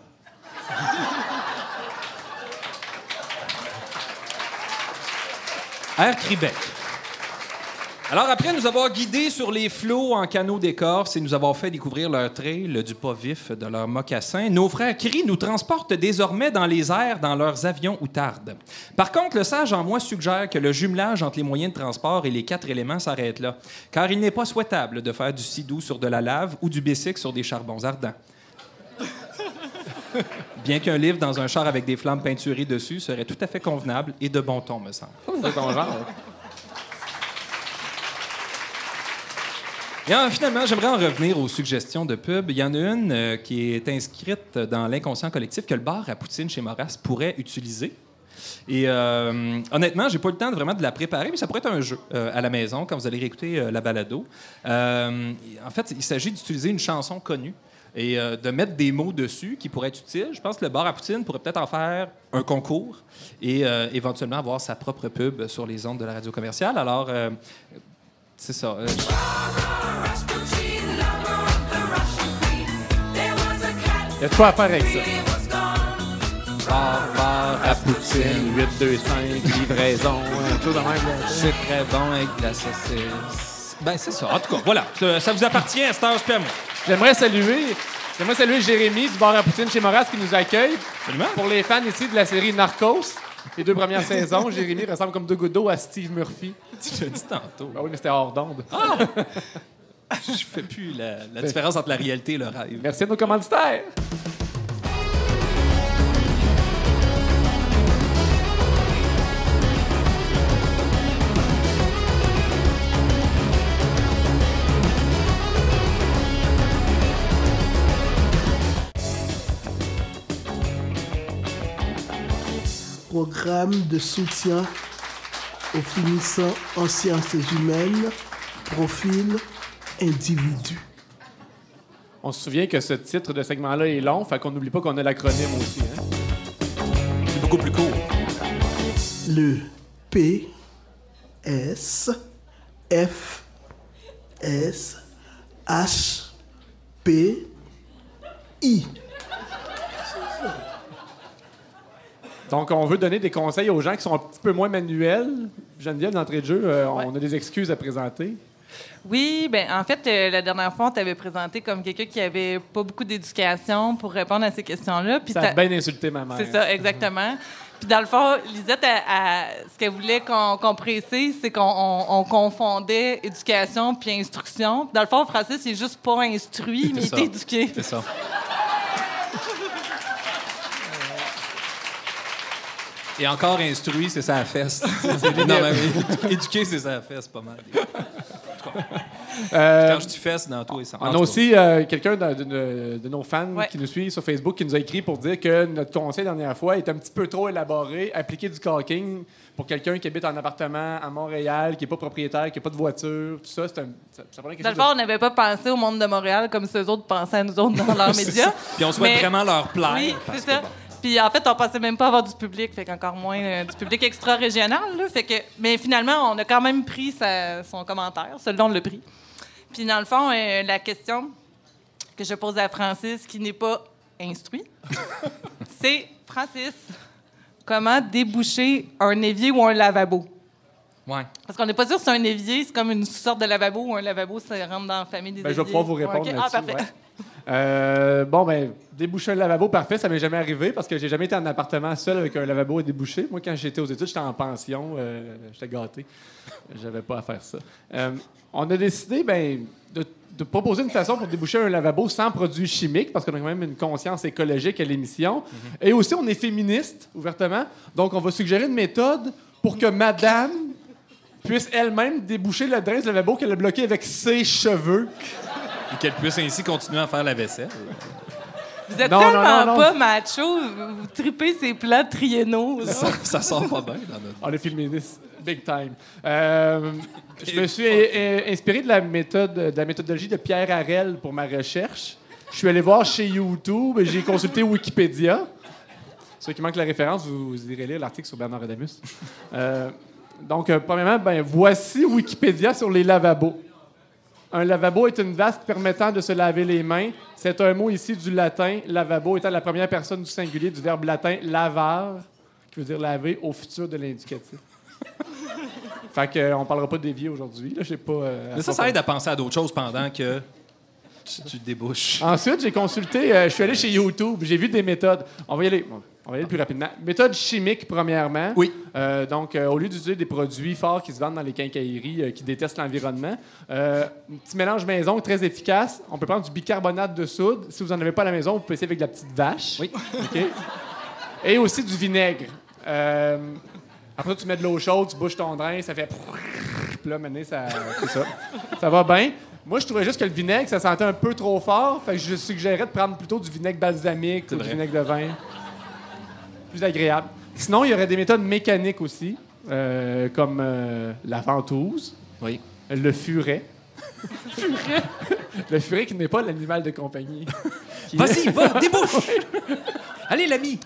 Air Québec. Alors, après nous avoir guidés sur les flots en canot d'écorce et nous avoir fait découvrir leur trail, du pas vif de leurs mocassins, nos frères Cri nous transportent désormais dans les airs dans leurs avions outardes. Par contre, le sage en moi suggère que le jumelage entre les moyens de transport et les quatre éléments s'arrête là, car il n'est pas souhaitable de faire du sidou sur de la lave ou du bicycle sur des charbons ardents. Bien qu'un livre dans un char avec des flammes peinturées dessus serait tout à fait convenable et de bon ton, me semble. C'est ton genre. Euh, finalement, j'aimerais en revenir aux suggestions de pub. Il y en a une euh, qui est inscrite dans l'inconscient collectif que le bar à Poutine chez Maurras pourrait utiliser. Et euh, honnêtement, j'ai pas eu le temps de vraiment de la préparer, mais ça pourrait être un jeu euh, à la maison quand vous allez réécouter euh, la balado. En fait, il s'agit d'utiliser une chanson connue et de mettre des mots dessus qui pourraient être utiles. Je pense que le bar à Poutine pourrait peut-être en faire un concours et éventuellement avoir sa propre pub sur les ondes de la radio commerciale. Alors, c'est ça. Euh, Il y a quoi à faire avec ça. Bar, bar, à Poutine, 8, 2, 5, livraison, chose de même. C'est très bon avec de la saucisse. Ben, c'est ça. En tout cas, voilà. Ça, ça vous appartient, c'est un spam. J'aimerais saluer, j'aimerais saluer Jérémy du bar à Poutine chez Moras qui nous accueille. Absolument. Pour les fans ici de la série Narcos, les deux premières saisons, Jérémy ressemble comme deux gouttes d'eau à Steve Murphy. Tu l'as dit tantôt. Ben oui, mais c'était hors d'onde. Je fais plus la, la différence entre la réalité et le rêve. Merci à nos commanditaires. Programme de soutien aux finissants en sciences humaines, profil individu. On se souvient que ce titre de segment-là est long, fait qu'on n'oublie pas qu'on a l'acronyme aussi. hein? C'est beaucoup plus court. Le P S F S H P I. Donc, on veut donner des conseils aux gens qui sont un petit peu moins manuels. Geneviève, d'entrée de jeu, euh, on a des excuses à présenter. Oui, ben en fait, euh, la dernière fois, on t'avait présenté comme quelqu'un qui avait pas beaucoup d'éducation pour répondre à ces questions-là. Ça a bien insulté ma mère. C'est ça, exactement. Puis dans le fond, Lisette, elle- elle- ce qu'elle voulait qu'on qu'on précise, c'est qu'on on- on confondait éducation puis instruction. Dans le fond, Francis, il est juste pas instruit, mais il est éduqué. C'est ça. Et encore instruit, c'est sa fesse. non, mais éduqué, c'est sa fesse, pas mal. Euh, Quand je dis fesse, dans tout et sans. on a aussi euh, quelqu'un de, de- de nos fans Ouais. qui nous suit sur Facebook qui nous a écrit pour dire que notre conseil dernière fois est un petit peu trop élaboré. Appliquer du caulking pour quelqu'un qui habite en appartement à Montréal, qui n'est pas propriétaire, qui n'a pas de voiture, tout ça, c'est un, ça, ça quelque Dans le on n'avait pas pensé au monde de Montréal comme ceux autres pensaient à nous autres dans leurs médias. Puis on souhaite Mais- vraiment leur plaire. Oui, c'est ça. bon. Puis en fait, on pensait même pas avoir du public, fait qu'encore moins euh, du public extra-régional. là. Fait que, mais finalement, on a quand même pris sa- son commentaire, celui-là, on l'a pris. Puis dans le fond, euh, la question que je pose à Francis, qui n'est pas instruit, c'est Francis, comment déboucher un évier ou un lavabo? Ouais. Parce qu'on n'est pas sûr si c'est un évier, c'est comme une sorte de lavabo ou un lavabo, ça rentre dans la famille des Ben, je vais pouvoir vous répondre Ok. Ah, là-dessus, parfait. ouais. Euh, bon, ben, déboucher un lavabo, parfait. Ça m'est jamais arrivé parce que j'ai jamais été en appartement seul avec un lavabo à déboucher. Moi, quand j'étais aux études, j'étais en pension. euh, j'étais gâté. J'avais pas à faire ça. Euh, on a décidé, ben, de, de proposer une façon pour déboucher un lavabo sans produits chimiques parce qu'on a quand même une conscience écologique à l'émission. Et aussi, on est féministe, ouvertement. Donc, on va suggérer une méthode pour que madame puisse elle-même déboucher le drain du lavabo qu'elle a bloqué avec ses cheveux. Et qu'elle puisse ainsi continuer à faire la vaisselle. Vous êtes Non, tellement non, non. pas macho, vous, tripez ces plats triennaux. Ça, ça sort pas bien dans notre. On est féministe, big time. Euh, je me suis euh, inspiré de la méthode, de la méthodologie de Pierre Harel pour ma recherche. Je suis allé voir chez YouTube, et j'ai consulté Wikipédia. Ceux qui manquent la référence, vous, vous irez lire l'article sur Bernard Adamus. Euh, donc, euh, premièrement, ben, voici Wikipédia sur les lavabos. Un lavabo est une vasque permettant de se laver les mains. C'est un mot ici du latin, lavabo étant la première personne du singulier du verbe latin lavar, qui veut dire laver au futur de l'indicatif. fait que, euh, on parlera pas d'évier aujourd'hui. Là, j'ai pas. euh, Mais ça, ça aide à penser à d'autres choses pendant que tu, tu débouches. Ensuite, j'ai consulté, euh, je suis allé chez YouTube, j'ai vu des méthodes. On va y aller, on va y aller plus rapidement. Méthode chimique, premièrement. Oui. Euh, donc, euh, au lieu d'utiliser des produits forts qui se vendent dans les quincailleries, euh, qui détestent l'environnement, un petit mélange maison très efficace. On peut prendre du bicarbonate de soude. Si vous n'en avez pas à la maison, vous pouvez essayer avec de la petite vache. Oui. OK? Et aussi du vinaigre. Après, tu mets de l'eau chaude, tu bouches ton drain, ça fait. Puis là, maintenant, ça, c'est ça. Ça va bien. Moi, je trouvais juste que le vinaigre, ça sentait un peu trop fort. Fait que je suggérais de prendre plutôt du vinaigre balsamique ou du vinaigre de vin. Plus agréable. Sinon, il y aurait des méthodes mécaniques aussi, euh, comme euh, la ventouse, Oui. le furet. le furet qui n'est pas l'animal de compagnie. Vas-y, va, débouche! Allez, l'ami!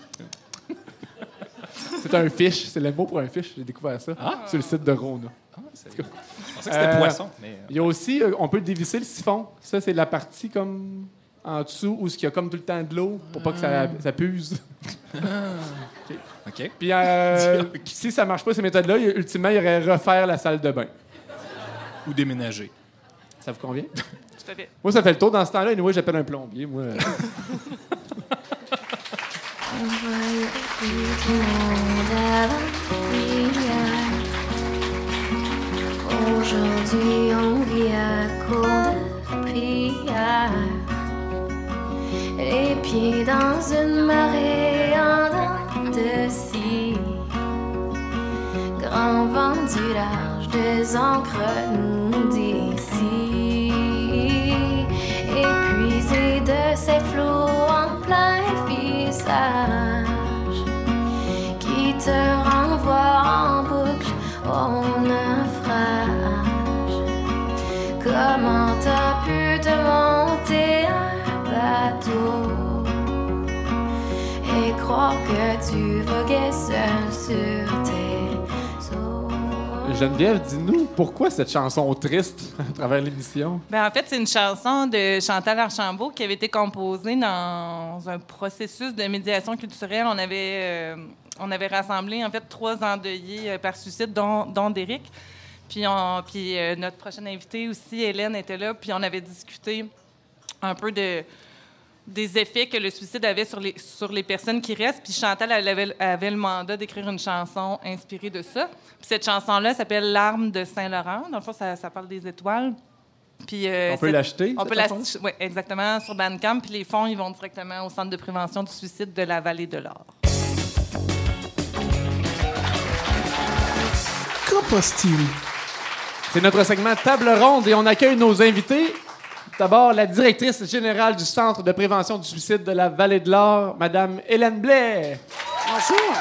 C'est un fish, c'est le mot pour un fish. J'ai découvert ça sur le site de Rona. Je pensais que c'était Euh, poisson, mais. Il y a aussi, euh, on peut dévisser le siphon. Ça, c'est la partie comme en dessous où il y a comme tout le temps de l'eau pour pas que ça, ça puse. OK. Puis euh, si ça marche pas, ces méthodes-là, ultimement, il y aurait refaire la salle de bain. Ou déménager. Ça vous convient? Tout à fait. Moi, ça fait le tour. Dans ce temps-là, moi, j'appelle un plombier. Moi, Aujourd'hui, on vit à court Les pieds dans une marée en de scie. Grand vent du large, des encres nous d'ici. Épuisé de ces flots en plein visage qui te renvoie en boucle au naufrage. Comment t'as pu te monter un bateau et croire que tu voguais seul sur tes eaux? Geneviève, dis-nous, pourquoi cette chanson triste à travers l'émission? Ben, en fait, c'est une chanson de Chantal Archambault qui avait été composée dans un processus de médiation culturelle. On avait, euh, on avait rassemblé, en fait, trois endeuillés euh, par suicide, dont, dont Derek. Puis, on, puis euh, notre prochaine invitée aussi, Hélène, était là. Puis on avait discuté un peu de, des effets que le suicide avait sur les, sur les personnes qui restent. Puis Chantal elle avait, avait le mandat d'écrire une chanson inspirée de ça. Puis cette chanson-là s'appelle L'arme de Saint-Laurent. Dans le fond, ça, ça parle des étoiles. Puis, euh, On peut l'acheter, On peut l'acheter, oui, exactement, sur Bandcamp. Puis les fonds, ils vont directement au Centre de prévention du suicide de la Vallée de l'Or. Qu'en pense-t-il C'est notre segment Table ronde et on accueille nos invités. D'abord, la directrice générale du Centre de prévention du suicide de la Vallée de l'Or, Madame Hélène Blais. Bonjour.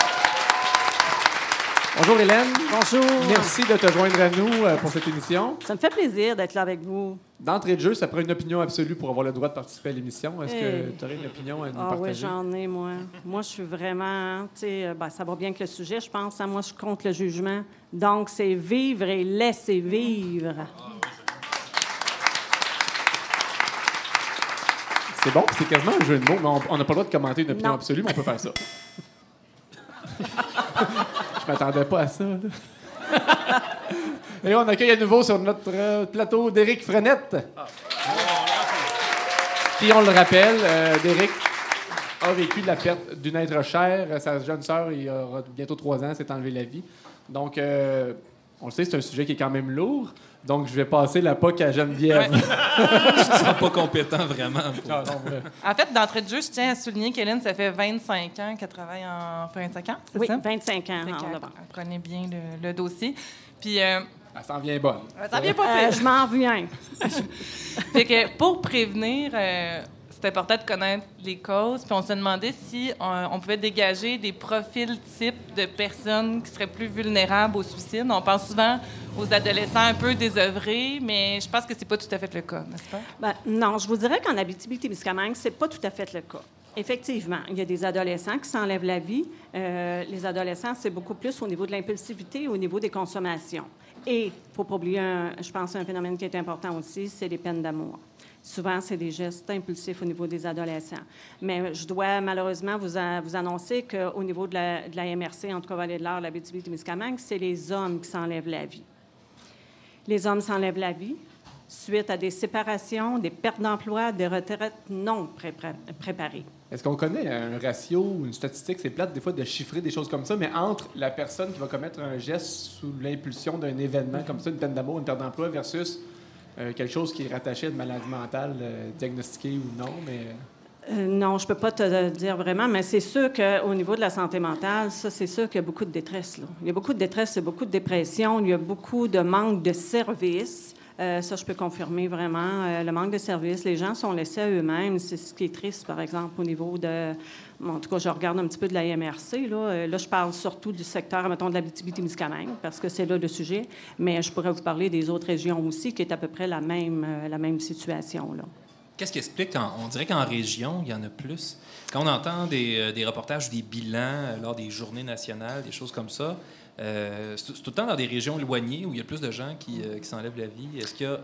Bonjour Hélène. Bonjour. Merci de te joindre à nous euh, pour cette émission. Ça me fait plaisir d'être là avec vous. D'entrée de jeu, ça prend une opinion absolue pour avoir le droit de participer à l'émission. Est-ce que tu aurais une opinion à nous Ah oui, j'en ai, moi. Moi, je suis vraiment, tu sais, euh, ben, ça va bien avec le sujet, je pense. hein. Moi, je contre le jugement. Donc, c'est vivre et laisser vivre. C'est bon, c'est quasiment un jeu de mots, mais on- on n'a pas le droit de commenter une opinion Non. absolue, mais on peut faire ça. Je m'attendais pas à ça. là. Et on accueille à nouveau sur notre euh, plateau Déric Frenette. Puis on le rappelle, euh, Déric a vécu la perte d'une être chère. Sa jeune sœur, il aura bientôt trois ans, s'est enlevé la vie. Donc, euh, on le sait, c'est un sujet qui est quand même lourd. Donc, je vais passer la POC à Geneviève. Tu te sens pas compétent vraiment. pour- Ah, non, ouais. En fait, d'entrée de jeu, je tiens à souligner qu'Hélène, ça fait 25 ans qu'elle travaille en... 25 ans, c'est Oui, ça? 25 ans Fait en qu'elle- novembre. elle connaît bien le, le dossier. Puis, euh, Elle s'en vient bonne. ça vient pas Euh, je m'en viens. Fait que pour prévenir, euh, c'est important de connaître les causes. Puis on se demandait si on, on pouvait dégager des profils types de personnes qui seraient plus vulnérables au suicide. On pense souvent aux adolescents un peu désœuvrés, mais je pense que c'est pas tout à fait le cas, n'est-ce pas? Ben, non, je vous dirais qu'en Abitibi-Témiscamingue, c'est pas tout à fait le cas. Effectivement, il y a des adolescents qui s'enlèvent la vie. Euh, les adolescents, c'est beaucoup plus au niveau de l'impulsivité au niveau des consommations. Et il ne faut pas oublier, je pense, un phénomène qui est important aussi, c'est les peines d'amour. Souvent, c'est des gestes impulsifs au niveau des adolescents. Mais je dois malheureusement vous, a- annoncer qu'au niveau de la, la MRC, en tout cas Vallée de l'Or, l'Abitibi-Témiscamingue, c'est les hommes qui s'enlèvent la vie. Les hommes s'enlèvent la vie suite à des séparations, des pertes d'emploi, des retraites non prépar- préparées. Est-ce qu'on connaît un ratio une statistique, c'est plate des fois de chiffrer des choses comme ça, mais entre la personne qui va commettre un geste sous l'impulsion d'un événement comme ça, une peine d'amour, une perte d'emploi, versus euh, quelque chose qui est rattaché à une maladie mentale, euh, diagnostiquée ou non, mais... Euh, non, je ne peux pas te dire vraiment, mais c'est sûr qu'au niveau de la santé mentale, ça, c'est sûr qu'il y a beaucoup de détresse. Là. Il y a beaucoup de détresse, il beaucoup de dépression, il y a beaucoup de manque de services. Ça, je peux confirmer vraiment. Le manque de services, les gens sont laissés à eux-mêmes. C'est ce qui est triste, par exemple, au niveau de. En tout cas, je regarde un petit peu de la MRC. Là, Euh, là je parle surtout du secteur, mettons, de la témiscamingue parce que c'est là le sujet. Mais je pourrais vous parler des autres régions aussi, qui est à peu près la même, euh, la même situation. Qu'est-ce qui explique? on dirait qu'en région, il y en a plus? Quand on entend des, euh, des reportages, des bilans lors des journées nationales, des choses comme ça, c'est tout le temps dans des régions éloignées où il y a plus de gens qui, qui s'enlèvent la vie. Est-ce qu'il y a...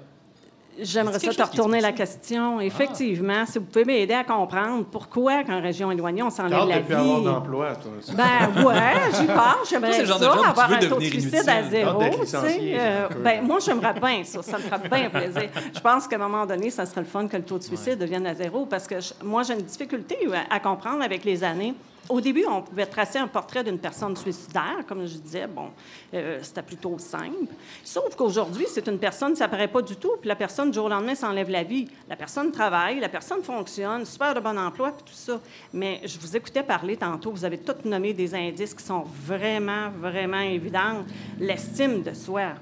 J'aimerais ça te retourner la question. Effectivement, si vous pouvez m'aider à comprendre pourquoi, qu'en région éloignée, on s'enlève la plus avoir vie. d'emploi, toi. Ben ouais, j'y pense. Toi, J'aimerais le ça, avoir un taux de suicide à zéro. Tu sais. Euh, ben, moi, j'aimerais bien ça. Ça me ferait bien plaisir. Je pense qu'à un moment donné, ça serait le fun que le taux de suicide devienne à zéro parce que je- moi, j'ai une difficulté à, à comprendre avec les années. Au début, on pouvait tracer un portrait d'une personne suicidaire, comme je disais. Bon, euh, c'était plutôt simple. Sauf qu'aujourd'hui, c'est une personne, ça paraît pas du tout. Puis la personne, du jour au lendemain, s'enlève la vie. La personne travaille, la personne fonctionne, super de bon emploi, puis tout ça. Mais je vous écoutais parler tantôt, vous avez tous nommé des indices qui sont vraiment, vraiment évidents. L'estime de soi.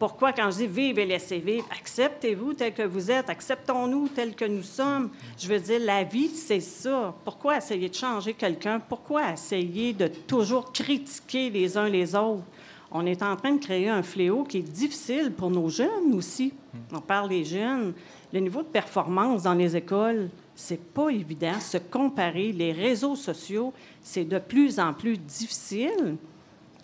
Pourquoi, quand je dis vive et laissez vivre, acceptez-vous tel que vous êtes, acceptons-nous tel que nous sommes. Je veux dire, la vie, c'est ça. Pourquoi essayer de changer quelqu'un? Pourquoi essayer de toujours critiquer les uns les autres? On est en train de créer un fléau qui est difficile pour nos jeunes aussi. On parle des jeunes. Le niveau de performance dans les écoles, c'est pas évident. Se comparer, les réseaux sociaux, c'est de plus en plus difficile.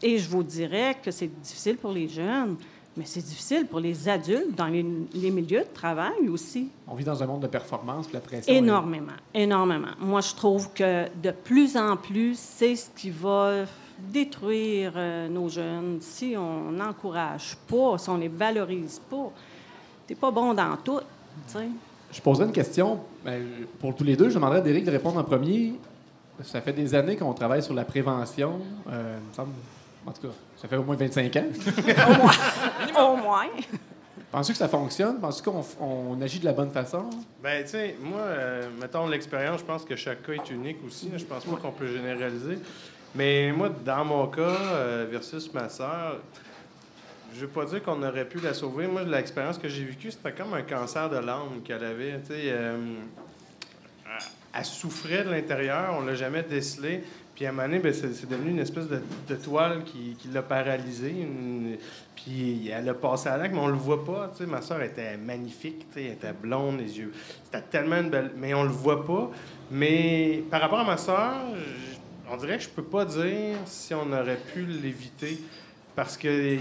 Et je vous dirais que c'est difficile pour les jeunes, mais c'est difficile pour les adultes dans les, les milieux de travail aussi. On vit dans un monde de performance, la pression... est- Énormément, énormément. Moi, je trouve que de plus en plus, c'est ce qui va détruire euh, nos jeunes si on n'encourage pas, si on les valorise pas. T'es pas bon dans tout, tu sais. Je poserais une question ben, pour tous les deux. Je demanderais à Derek de répondre en premier. Ça fait des années qu'on travaille sur la prévention. euh, il me semble, en tout cas, ça fait au moins 25 ans. Au moins. Penses-tu que ça fonctionne? Penses-tu qu'on on agit de la bonne façon? Ben, tu sais, moi, euh, mettons l'expérience, je pense que chaque cas est unique aussi. là. Je pense pas qu'on peut généraliser. Mais moi, dans mon cas, euh, versus ma sœur, je veux pas dire qu'on aurait pu la sauver. Moi, l'expérience que j'ai vécue, c'était comme un cancer de l'âme qu'elle avait. Tu sais, euh, elle- elle souffrait de l'intérieur, on l'a jamais décelé. Puis à un moment donné, ben, c'est c'est devenu une espèce de, de toile qui, qui l'a paralysée. Une- puis elle a passé à l'acte, mais on le voit pas. Ma soeur était magnifique, elle était blonde, les yeux. C'était tellement une belle. Mais on le voit pas. Mais par rapport à ma soeur, on dirait que je peux pas dire si on aurait pu l'éviter. Parce qu'elle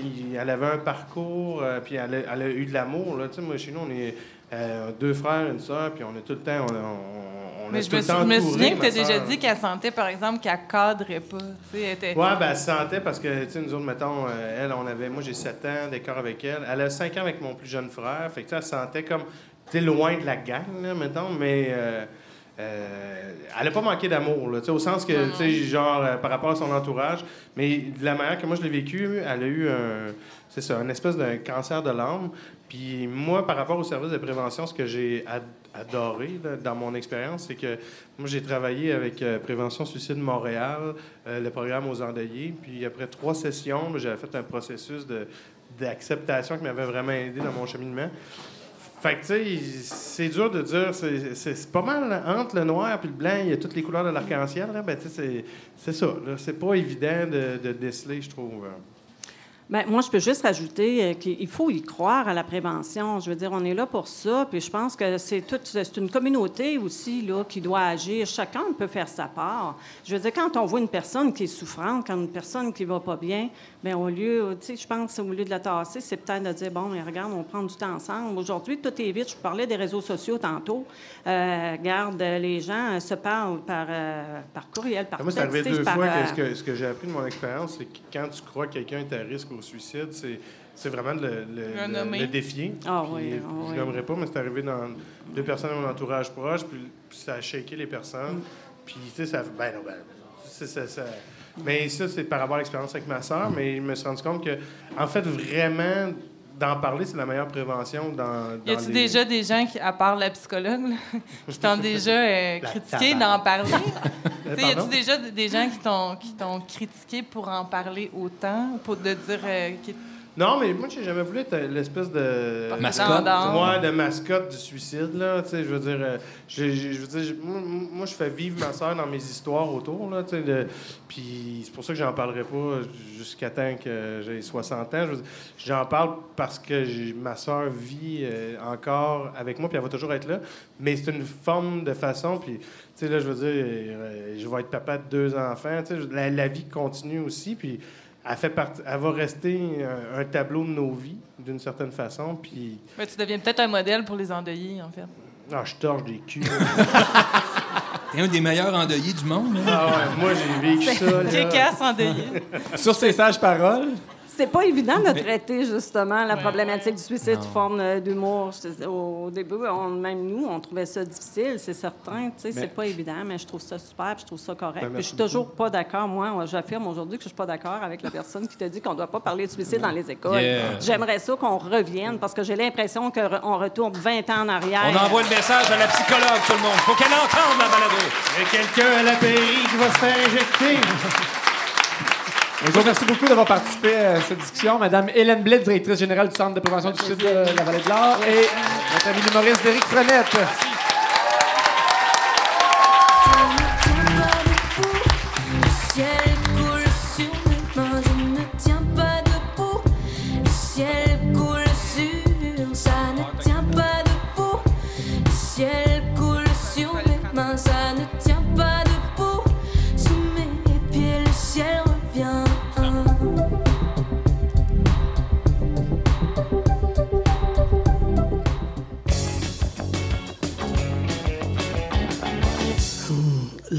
avait un parcours, euh, puis elle a, elle a eu de l'amour. là. Moi, chez nous, on est euh, deux frères, une soeur, puis on a tout le temps, on- on Mais je tout me, le souviens que tu as déjà dit qu'elle sentait, par exemple, qu'elle cadrait pas. Elle était... Ouais, ben, elle se sentait parce que, tu sais, nous autres, mettons, euh, elle, on avait, moi, j'ai 7 ans d'écart avec elle. Elle a 5 ans avec mon plus jeune frère. Fait que, tu sais, elle se sentait comme, tu loin de la gang, là, mettons, mais euh, euh, elle a pas manqué d'amour, là, tu sais, au sens que, tu sais, genre, euh, par rapport à son entourage. Mais de la manière que moi, je l'ai vécu, elle a eu un, c'est ça, une espèce d'un cancer de l'âme. Puis moi, par rapport au service de prévention, ce que j'ai ad- adoré dans mon expérience, c'est que moi, j'ai travaillé avec euh, Prévention Suicide Montréal, euh, le programme aux endeuillés. Puis après trois sessions, j'avais fait un processus d'acceptation qui m'avait vraiment aidé dans mon cheminement. Fait que, tu sais, c'est dur de dire, c'est- pas mal entre le noir et le blanc, il y a toutes les couleurs de l'arc-en-ciel. Ben, c'est- ça. C'est pas évident de, de déceler, je trouve. Bien, moi, je peux juste rajouter euh, qu'il faut y croire à la prévention. Je veux dire, on est là pour ça, puis je pense que c'est c'est une communauté aussi là, qui doit agir. Chacun peut faire sa part. Je veux dire, quand on voit une personne qui est souffrante, quand une personne qui va pas bien, bien, au lieu, tu sais, je pense au lieu de la tasser, c'est peut-être de dire, bon, mais regarde, on prend du temps ensemble. Aujourd'hui, tout est vite. Je vous parlais des réseaux sociaux tantôt. Euh, regarde, les gens euh, se parlent par, euh, par courriel, par Moi, c'est arrivé deux par, fois euh, que ce que, ce que j'ai appris de mon expérience, c'est que quand tu crois que quelqu'un est à risque au suicide, c'est, c'est vraiment de le, le- Le le- nommer. le défier. Ah Puis, oui, ah je pas, mais c'est arrivé dans deux personnes de mon entourage proche, puis, puis ça a shaké les Mm. personnes. Puis, tu sais, ça. Ben non, ben. c'est- ça- ça- mais ça, c'est par rapport à l'expérience avec ma soeur, mais je me suis rendu compte que, en fait, vraiment, d'en parler, c'est la meilleure prévention dans. Y les- déjà des gens, qui, à part la psychologue, là, qui t'ont déjà euh, critiqué d'en parler? Y pardon? déjà des gens qui t'ont, qui t'ont critiqué pour en parler autant, pour te dire euh, Non, mais moi, j'ai jamais voulu être l'espèce de. Mascotte. Ouais, de mascotte du suicide, là. Tu sais, je veux dire, euh, j'ai- je veux dire, moi, moi, je fais vivre ma soeur dans mes histoires autour, là, tu sais. de- Puis c'est pour ça que j'en parlerai pas jusqu'à temps que j'ai 60 ans. Je veux dire, J'en parle parce que ma soeur vit euh, encore avec moi, puis elle va toujours être là. Mais c'est une forme de façon, puis, tu sais, là, je veux dire, euh, je vais être papa de deux enfants, tu sais, je- la, la vie continue aussi, puis elle, fait partie, elle va rester un, un tableau de nos vies, d'une certaine façon, puis... Tu deviens peut-être un modèle pour les endeuillés, en fait. Ah, je torche des culs. T'es un des meilleurs endeuillés du monde. hein? ah ouais, moi, j'ai vécu ça, là. Kékasse endeuillé. Sur ces sages paroles, C'est pas évident de traiter justement la problématique du suicide sous forme euh, d'humour. Au début, on- même nous, on trouvait ça difficile, c'est certain. C'est pas évident, mais je trouve ça super, je trouve ça correct. Ben, je suis toujours pas d'accord. Moi, j'affirme aujourd'hui que je suis pas d'accord avec la personne qui te dit qu'on doit pas parler de suicide dans les écoles. Yeah. J'aimerais ça qu'on revienne parce que j'ai l'impression qu'on retourne 20 ans en arrière. On envoie le message à la psychologue, tout le monde. Faut qu'elle entende la balado. Il y a quelqu'un à la pairie qui va se faire injecter. Je vous remercie beaucoup d'avoir participé à cette discussion. Madame Hélène Blais, directrice générale du Centre de prévention du suicide de la Vallée de l'Or, et notre ami l'humoriste Éric Frenette.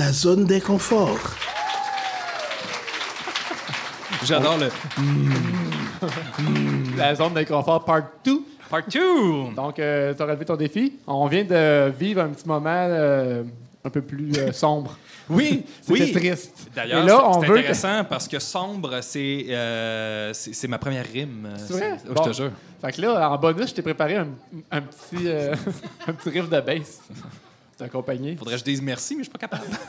La zone d'inconfort. J'adore le La zone d'inconfort part 2. part 2. Donc, tu as relevé ton défi. On vient de vivre un petit moment euh, un peu plus euh, sombre. Oui, C'était oui. triste. D'ailleurs, c'est- que- intéressant parce que sombre, c'est euh, c'est ma première rime. C'est vrai? Oh, Bon. Je te jure. Fait que là, en bonus, je t'ai préparé un, un petit, euh, un petit riff de bass. C'est accompagné. Faudrait que je dise merci, mais je suis pas capable.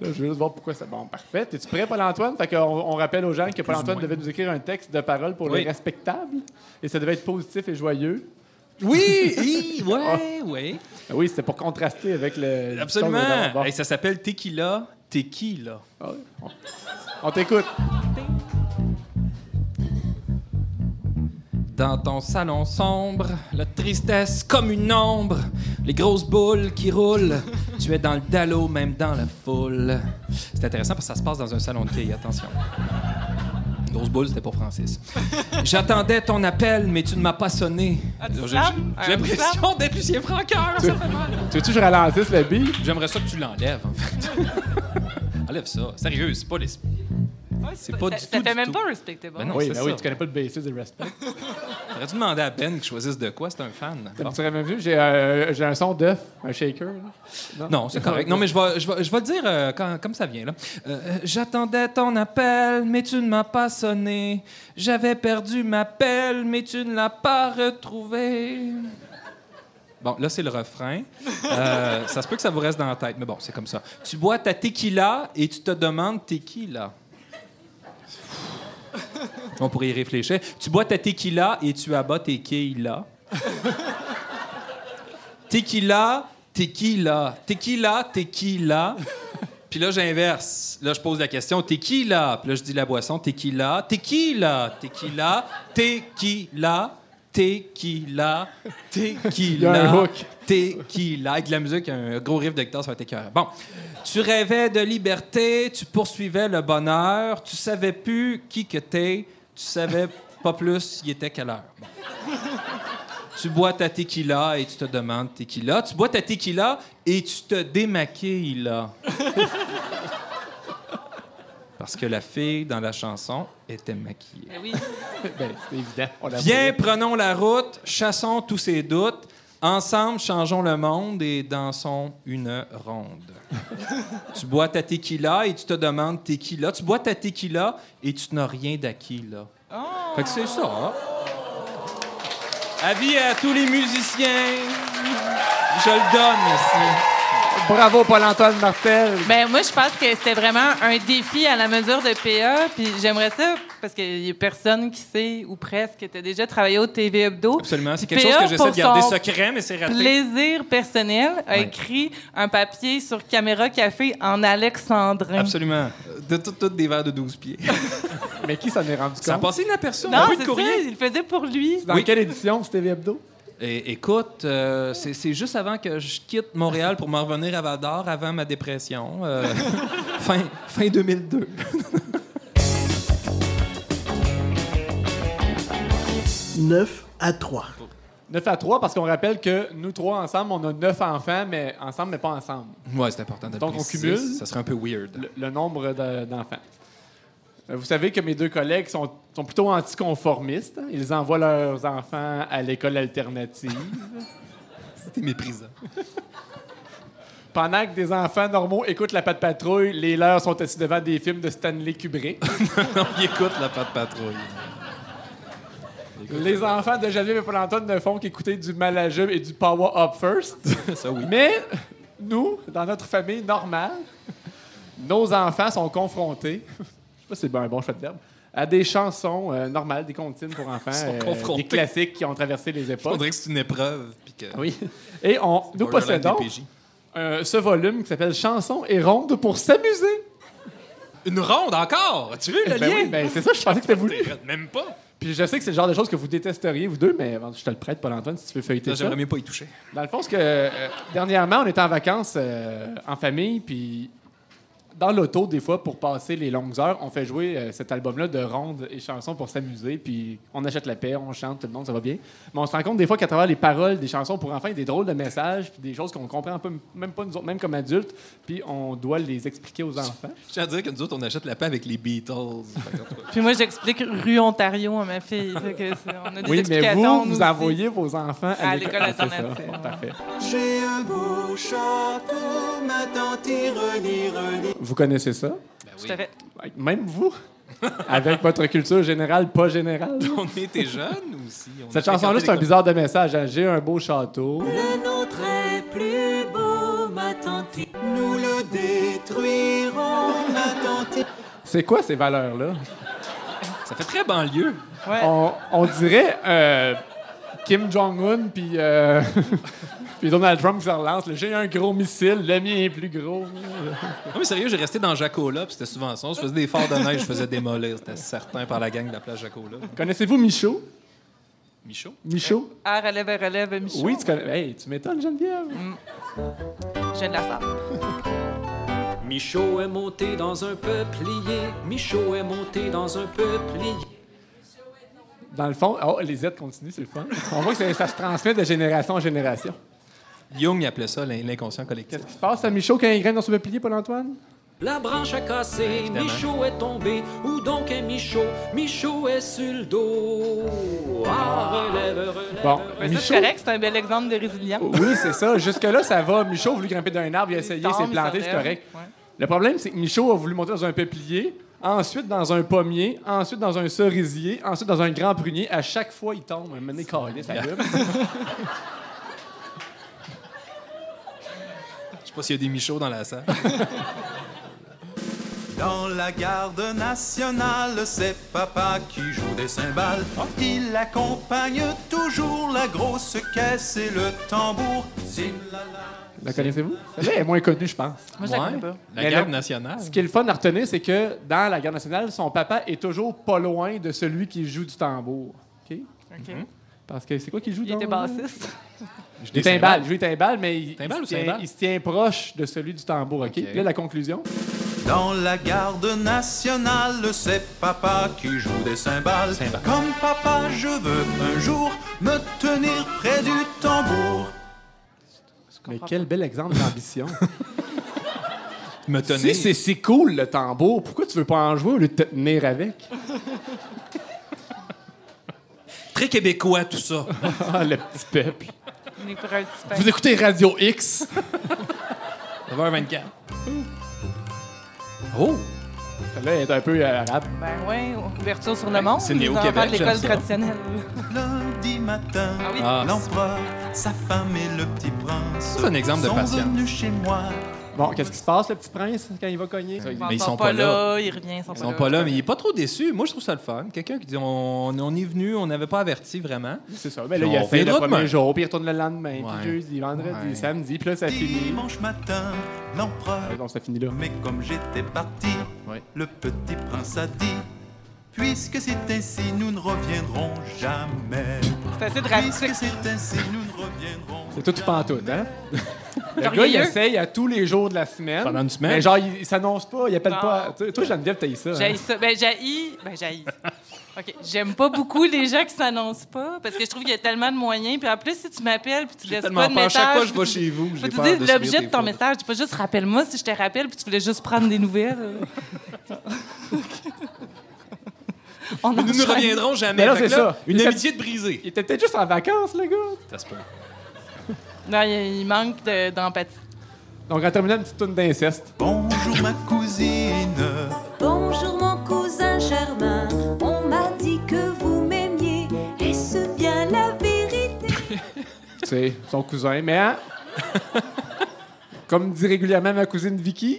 Là, je veux juste voir pourquoi c'est bon. Parfait. Es-tu prêt, Paul-Antoine? Fait qu'on on rappelle aux gens que Paul-Antoine devait nous écrire un texte de parole pour Oui. les respectables. Et ça devait être positif et joyeux. Oui, oui, ouais, oui. Ah Oui, c'était pour contraster avec le. le. Absolument. Bon. Hey, ça s'appelle Tequila, Tequila. Ah oui. On, on t'écoute. Dans ton salon sombre, la tristesse comme une ombre, les grosses boules qui roulent, tu es dans le dallo, même dans la foule. C'est intéressant parce que ça se passe dans un salon de quilles, attention. Grosse boule, c'était pour Francis. J'attendais ton appel, mais tu ne m'as pas sonné. Ah, tu J'ai Un l'impression d'être Lucien Francoeur, ça fait mal. Tu veux-tu que je ralentisse le beat? J'aimerais ça que tu l'enlèves, en fait. Enlève ça. Sérieux, c'est pas les... C'est pas Ça, du ça tout, fait du même tout. pas respectable. Ben non, oui, ben ça. oui, tu connais pas le bassiste de Respect. T'aurais dû demander à Ben qu'il choisisse de quoi, c'est un fan. Tu aurais même vu, j'ai euh, j'ai un son d'œuf, un shaker. là. Non, c'est correct. Non, mais je vais, je vais, je vais le dire euh, quand- comme ça vient. là. Euh, euh, J'attendais ton appel, mais tu ne m'as pas sonné. J'avais perdu ma pelle, mais tu ne l'as pas retrouvé. Bon, là, c'est le refrain. Euh, ça se peut que ça vous reste dans la tête, mais bon, c'est comme ça. Tu bois ta tequila et tu te demandes t'es qui, là? On pourrait y réfléchir. Tu bois ta tequila et tu abats tes. Tequila, tequila, tequila, tequila. Puis là, j'inverse. Là, je pose la question tequila. Puis là, je dis la boisson tequila, tequila, tequila, tequila, tequila, tequila. Il y a un hook. Tequila. Avec de la musique, un gros riff de guitare, ça va être. Bon. Tu rêvais de liberté, tu poursuivais le bonheur, tu savais plus qui que t'es, tu savais pas plus il était quelle heure? Bon. Tu bois ta tequila et tu te demandes tequila. Tu bois ta tequila et tu te démaquilles là. Parce que la fille dans la chanson était maquillée. Ben oui. ben, c'est évident. On l'a Viens, voulu. prenons la route, chassons tous ces doutes. Ensemble, changeons le monde et dansons une ronde. tu bois ta tequila et tu te demandes tequila. Tu bois ta tequila et tu n'as rien d'acquis, là. Fait que c'est ça. hein? Avis à tous les musiciens. Je le donne ici. Bravo, Paul-Antoine Martel. Ben, moi, je pense que c'était vraiment un défi à la mesure de PA. Puis j'aimerais ça, parce qu'il y a personne qui sait, ou presque, que tu as déjà travaillé au TV Hebdo. Absolument. C'est quelque chose que j'essaie de garder secret, mais c'est raté. Plaisir personnel a Ouais. écrit un papier sur Caméra Café en alexandrin. Absolument. De toutes toutes des verres de 12 pieds. Mais qui s'en est rendu Ça a compte? passé inaperçu. Non, c'est ça, courrier. il le faisait pour lui. Dans Oui. quelle édition, c'était Hebdo? Et, écoute, euh, c'est c'est juste avant que je quitte Montréal pour m'en revenir à Val d'Or, avant ma dépression. euh, fin, fin 2002. 9 à 3. 9 à 3, parce qu'on rappelle que nous trois ensemble, on a 9 enfants, mais ensemble, mais pas ensemble. Ouais, c'est important de Donc, on préciser. cumule. Ça serait un peu weird. Le, le nombre de- d'enfants. Euh, Vous savez que mes deux collègues sont, sont plutôt anticonformistes. hein. Ils envoient leurs enfants à l'école alternative. C'était méprisant. Pendant que des enfants normaux écoutent la patte patrouille, les leurs sont assis devant des films de Stanley Kubrick. On y écoute la patte patrouille. les enfants de Geneviève et Paul-Antoine ne font qu'écouter du Malajube et du Power Up First. Ça, oui. Mais nous, dans notre famille normale, nos enfants sont confrontés, pas si c'est un bon choix de verbe, à des chansons euh, normales, des comptines pour enfants, euh, des classiques qui ont traversé les On époques. dirait que c'est une épreuve. Puis que Oui. Et on, nous possédons euh, ce volume qui s'appelle Chansons et rondes pour s'amuser. Une ronde encore! As-tu vu le Ben lien? oui, ben c'est ça, je pensais que c'était voulu. Même pas. Puis je sais que c'est le genre de choses que vous détesteriez, vous deux, mais je te le prête, Paul-Antoine, si tu veux feuilleter Ça, ça. J'aimerais mieux pas y toucher. Dans le fond, ce que, euh, dernièrement, on était en vacances euh, en famille, puis dans l'auto, des fois, pour passer les longues heures, on fait jouer euh, cet album-là de rondes et chansons pour s'amuser, puis on achète la paix, on chante, tout le monde, ça va bien. Mais on se rend compte des fois qu'à travers les paroles des chansons pour enfants, il y a des drôles de messages, puis des choses qu'on comprend un peu, même pas nous autres, même comme adultes, puis on doit les expliquer aux enfants. Je tiens à dire que nous autres, on achète la paix avec les Beatles. Puis moi, j'explique rue Ontario à ma fille. Fait que c'est- on a des Oui, mais vous, nous vous envoyez vos enfants à, À l'école Ah, alternative. Bon, parfait. J'ai un beau château, ma tante y relie, relie. Vous connaissez ça? Tout à fait. Même vous? Avec votre culture générale, pas générale? on était jeunes aussi. On Cette a chanson-là, c'est un bizarre de message. hein. J'ai un beau château. Le nôtre est plus beau, ma tante. Nous le détruirons, ma tante. C'est quoi ces valeurs-là? Ça fait très banlieue. Ouais. On, on dirait euh, Kim Jong-un puis euh, puis Donald Trump se relance. J'ai un gros missile, le mien est plus gros. Non, mais sérieux, j'ai resté dans Jacola, puis c'était souvent ça. Je faisais des forts de neige, je faisais démolir. C'était certain par la gang de la plage Jacola. Connaissez-vous Michaud? Michaud? Michaud? Ah, relève, relève, Michel. Oui, tu connais. Hey, tu m'étonnes, Geneviève. Je viens de la salle. Michaud est monté dans un peuplier. Michaud est monté dans un peuplier. Dans le fond, oh, les aides continuent, c'est le fun. On voit que ça, ça se transmet de génération en génération. Jung appelait ça l'in- l'inconscient collectif. Qu'est-ce qui se passe à Michaud quand il grimpe dans son peuplier, Paul-Antoine? La branche a cassé. Michaud est tombé. Où donc est Michaud? Michaud est sur le dos. Ah, relève, relève. Bon, Michaud- c'est correct, c'est un bel exemple de résilience. Oui, c'est ça. Jusque-là, ça va. Michaud a voulu grimper d'un arbre, il a essayé, il s'est planté, c'est correct. Ouais. Le problème, c'est que Michaud a voulu monter dans un peuplier, ensuite dans un pommier, ensuite dans un cerisier, ensuite dans un grand prunier. À chaque fois, il tombe. Un câlisse, ça. Je sais pas s'il y a des Michauds dans la salle. Dans la garde nationale, c'est papa qui joue des cymbales. Il accompagne toujours la grosse caisse et le tambour. La connaissez-vous? Celle-là est moins connue, je pense. Moi, je la Ouais. connais pas. La Mais garde là- nationale. Ce qui est le fun à retenir, c'est que dans la garde nationale, son papa est toujours pas loin de celui qui joue du tambour. OK? OK. Parce que c'est quoi qu'il joue Il était dans- bassiste. Joue les timbales, mais il, se tient, cymbales? il se tient proche de celui du tambour. OK? Puis là, la conclusion? Dans la garde nationale, c'est papa qui joue des cymbales. Cymbales. Comme papa, je veux un jour me tenir près du tambour. Mais quel bel exemple d'ambition. Me tenir. si c'est si cool, le tambour, pourquoi tu veux pas en jouer au lieu de te tenir avec? Très québécois, tout ça. Ah, le petit peuple. On est pour un petit pain. Vous écoutez Radio X. 9h24. Oh! Celle-là est un peu euh, arabe. Ben ouais, ouverture sur le monde. c'est néo-Québec, l'école traditionnelle. Lundi matin, Ah oui. Ah, l'empereur, sa femme et le petit prince c'est un exemple de sont patience. venus chez moi. Bon, qu'est-ce qui se passe, le petit prince, quand il va cogner? Ils Mais ils sont pas là. il revient, ils sont Ils sont pas là, mais il est pas trop déçu. Moi, je trouve ça le fun. Quelqu'un qui dit on, on est venu, on n'avait pas averti vraiment. C'est ça. Mais là, On il a fait le premier demain. jour, puis il retourne le lendemain, Ouais. puis jeudi, vendredi, Ouais. samedi, puis là, ça finit. Dimanche matin, l'empereur ça finit là. Mais comme j'étais parti, Ouais. le petit prince a dit Puisque c'est ainsi, nous ne reviendrons jamais. C'est assez Puisque drastique. c'est ainsi, nous ne reviendrons C'est tout pantoute, hein? Le gars, il essaye à tous les jours de la semaine. Pendant une semaine? Mais genre, il, il s'annonce pas, il appelle Non. pas. Tu- Toi, Geneviève, t'as eu ça. hein? J'ai ça. Ben, j'ai. Ben, j'ai. OK. J'aime pas beaucoup les gens qui s'annoncent pas parce que je trouve qu'il y a tellement de moyens. Puis en plus, si tu m'appelles puis tu laisses tellement pas de message. Chaque fois que je puis vais tu- chez vous, Faut j'ai te peur dire subir l'objet de ton fautes. message. Dis pas juste rappelle-moi si je te rappelle puis tu voulais juste prendre des nouvelles. On Nous ne reviendrons jamais. Mais là, c'est ça. Une amitié de brisée. Il était peut-être juste en vacances, le gars. Ça se peut. Non, il, il manque de- d'empathie. Donc, en terminant, une petite tourne d'inceste. Bonjour ma cousine, Bonjour mon cousin Germain, on m'a dit que vous m'aimiez, est-ce bien la vérité? C'est son cousin, mais hein? Comme dit régulièrement ma cousine Vicky,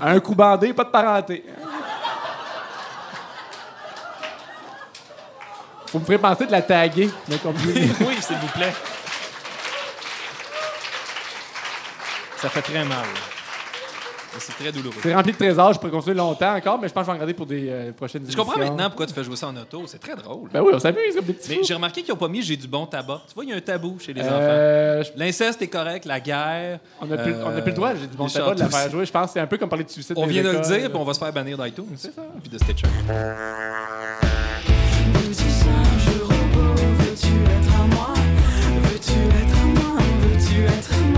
un coup bandé, pas de parenté. Vous me ferez penser de la taguer. mais comme. Oui, s'il vous plaît. Ça fait très mal. C'est très douloureux. C'est rempli de trésors, je pourrais continuer longtemps encore, mais je pense que je vais en regarder pour des euh, prochaines Je comprends émissions. maintenant pourquoi tu fais jouer ça en auto. C'est très drôle. Ben oui, on s'amuse comme des petits Mais fous. j'ai remarqué qu'ils n'ont pas mis j'ai du bon tabac. Tu vois, il y a un tabou chez les enfants. Euh, je- L'inceste est correct, la guerre. on n'a plus, euh, on a plus le droit, j'ai du bon les tabac de la chanteuses. faire jouer. Je pense que c'est un peu comme parler de suicide. On dans les vient de le écoles. dire, puis on va se faire bannir d'iTunes. C'est ça. Puis de Stitcher.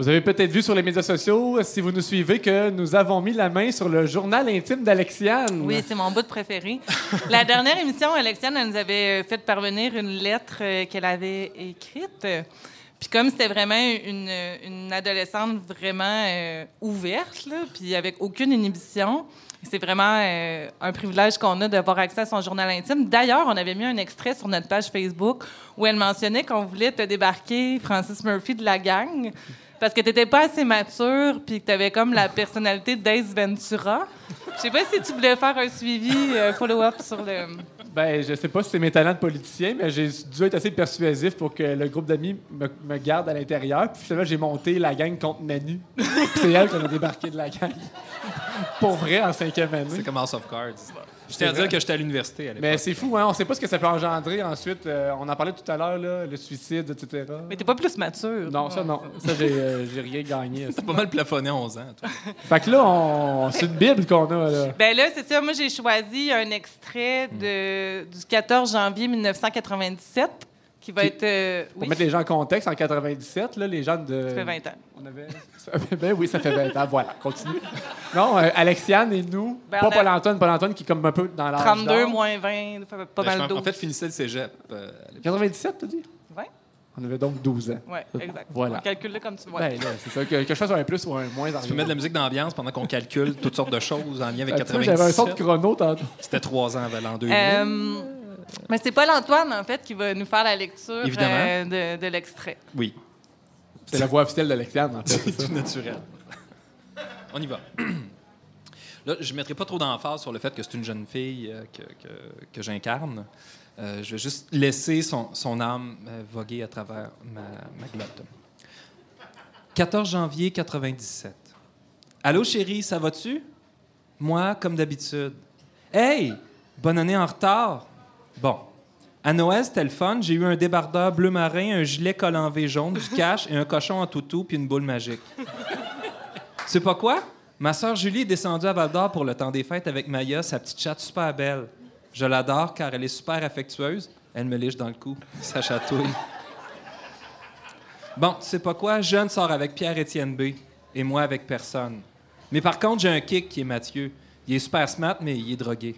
Vous avez peut-être vu sur les médias sociaux, si vous nous suivez, que nous avons mis la main sur le journal intime d'Alexiane. Oui, c'est mon bout de préféré. La dernière émission, Alexiane, elle nous avait euh, fait parvenir une lettre euh, qu'elle avait écrite. Puis comme c'était vraiment une, une adolescente vraiment euh, ouverte, là, puis avec aucune inhibition, c'est vraiment euh, un privilège qu'on a d'avoir accès à son journal intime. D'ailleurs, on avait mis un extrait sur notre page Facebook où elle mentionnait qu'on voulait te débarquer Francis Murphy de la gang parce que tu n'étais pas assez mature puis que tu avais comme la personnalité d'Ace Ventura. Je sais pas si tu voulais faire un suivi, euh, follow-up sur le... Ben, je sais pas si c'est mes talents de politicien, mais j'ai dû être assez persuasif pour que le groupe d'amis me, me garde à l'intérieur. Puis finalement, j'ai monté la gang contre Manu. Puis c'est elle qui a débarqué de la gang. Pour vrai, en cinquième année. C'est comme House of Cards. Je tiens à dire que j'étais à l'université à l'époque. Mais c'est fou, hein? On sait pas ce que ça peut engendrer ensuite. Euh, on en parlait tout à l'heure, là, le suicide, etc. Mais t'es pas plus mature. Non, ça, non. Ça, j'ai euh, j'ai rien gagné. T'as pas mal plafonné à 11 ans, toi. Fait que là, on... c'est une Bible qu'on a, là. Ben là, c'est ça. Moi, j'ai choisi un extrait de, du 14 janvier 1997 qui va Qui- être. euh, Pour oui, mettre les gens en contexte, en 97, là, les gens de. ça fait 20 ans. On avait... ben oui, ça fait 20 ans. Voilà, continue. Non, euh, Alexiane et nous. Ben, pas Paul-Antoine. Paul-Antoine qui est comme un peu dans l'âge 32 d'or. moins 20, ça fait pas Ben, mal 12. en fait, finissait le cégep. euh, à l'époque. 97, t'as dit? Ouais. On avait donc 12 ans. Ouais, exact. Voilà. On calcule là comme tu vois. Ben c'est ça. Que, que je fasse un plus ou un moins. tu peux mettre de la musique d'ambiance pendant qu'on calcule toutes sortes de choses en lien avec Euh, tu vois, J'avais un son de 97. chrono tantôt. C'était trois ans avant l'an 2000. Mais c'est Paul-Antoine, en fait, qui va nous faire la lecture euh, de, de l'extrait. Oui, C'est la voix officielle d'Alexiane, en fait. c'est tout naturel. On y va. Là, je ne mettrai pas trop d'emphase sur le fait que c'est une jeune fille euh, que, que- que j'incarne. Euh, je vais juste laisser son, son âme euh, voguer à travers ma, ma glotte. 14 janvier 97. Allô, chérie, ça va-tu? Moi, comme d'habitude. Hey! Bonne année en retard! Bon. À Noël, c'était fun. J'ai eu un débardeur bleu marin, un gilet col en V jaune, du cash et un cochon en toutou puis une boule magique. Sais pas quoi? Ma sœur Julie est descendue à Val d'Or pour le temps des fêtes avec Maya, sa petite chatte super belle. Je l'adore car elle est super affectueuse. Elle me liche dans le cou. Ça chatouille. Bon, tu sais pas quoi? Jeune sort avec Pierre-Étienne B. Et moi avec personne. Mais par contre, j'ai un kick qui est Mathieu. Il est super smart, mais il est drogué.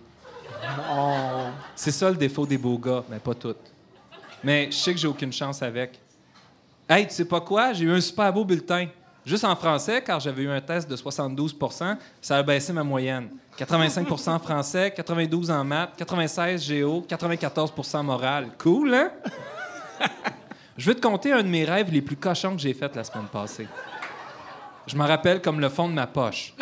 C'est ça le défaut des beaux gars, mais pas toutes. Mais je sais que j'ai aucune chance avec. Hey, tu sais pas quoi? J'ai eu un super beau bulletin. Juste en français, car j'avais eu un test de 72% ça a baissé ma moyenne. 85% en français, 92% en maths, 96% géo, 94% morale. Cool, hein? Je veux te conter un de mes rêves les plus cochons que j'ai fait la semaine passée. Je m'en rappelle comme le fond de ma poche.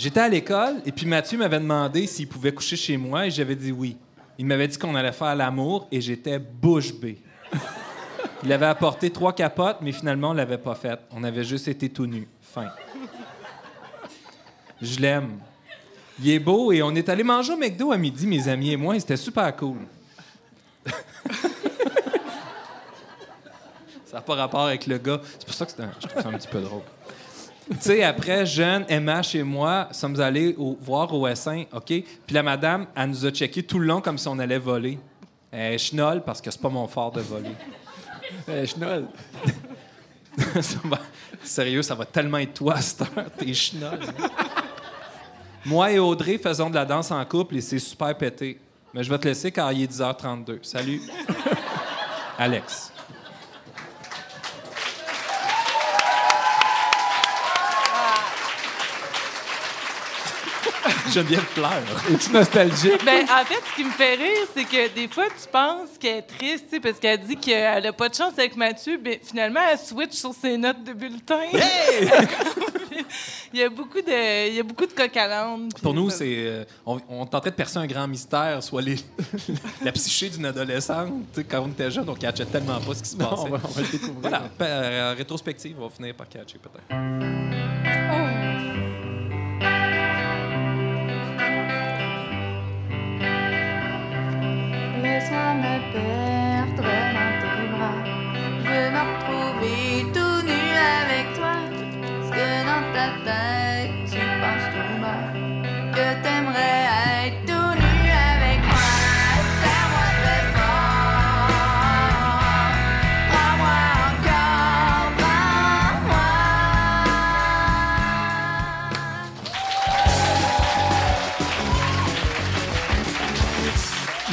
J'étais à l'école et puis Mathieu m'avait demandé s'il pouvait coucher chez moi et j'avais dit oui. Il m'avait dit qu'on allait faire l'amour et j'étais bouche bée. Il avait apporté trois capotes, mais finalement, on l'avait pas faite. On avait juste été tout nus. Fin. Je l'aime. Il est beau et on est allé manger au McDo à midi, mes amis et moi, et c'était super cool. ça n'a pas rapport avec le gars. C'est pour ça que c'est un- je trouve ça un petit peu drôle. Tu sais, après, jeune, MH et moi sommes allés au- voir au S1, OK? Puis la madame, elle nous a checké tout le long comme si on allait voler. Elle chenolle parce que c'est pas mon fort de voler. Euh, Schnoll. Ça va- Sérieux, ça va tellement être toi à cette heure, t'es chenolle. Moi et Audrey faisons de la danse en couple et c'est super pété. Mais je vais te laisser car il est 10h32. Salut. Alex. Geneviève pleure. Es-tu nostalgique? Ben, en fait, ce qui me fait rire, c'est que des fois, tu penses qu'elle est triste, tu sais, parce qu'elle dit qu'elle n'a pas de chance avec Mathieu, mais finalement, elle switch sur ses notes de bulletin. il, y a beaucoup de, il y a beaucoup de coq Pour nous, c'est. euh, on, on est en train de percer un grand mystère, soit les, la psyché d'une adolescente. Quand on était jeune, on ne catchait tellement pas ce qui se Non, passait. on va, on va le découvrir. Voilà, pa- euh, rétrospective, on va finir par catcher peut-être.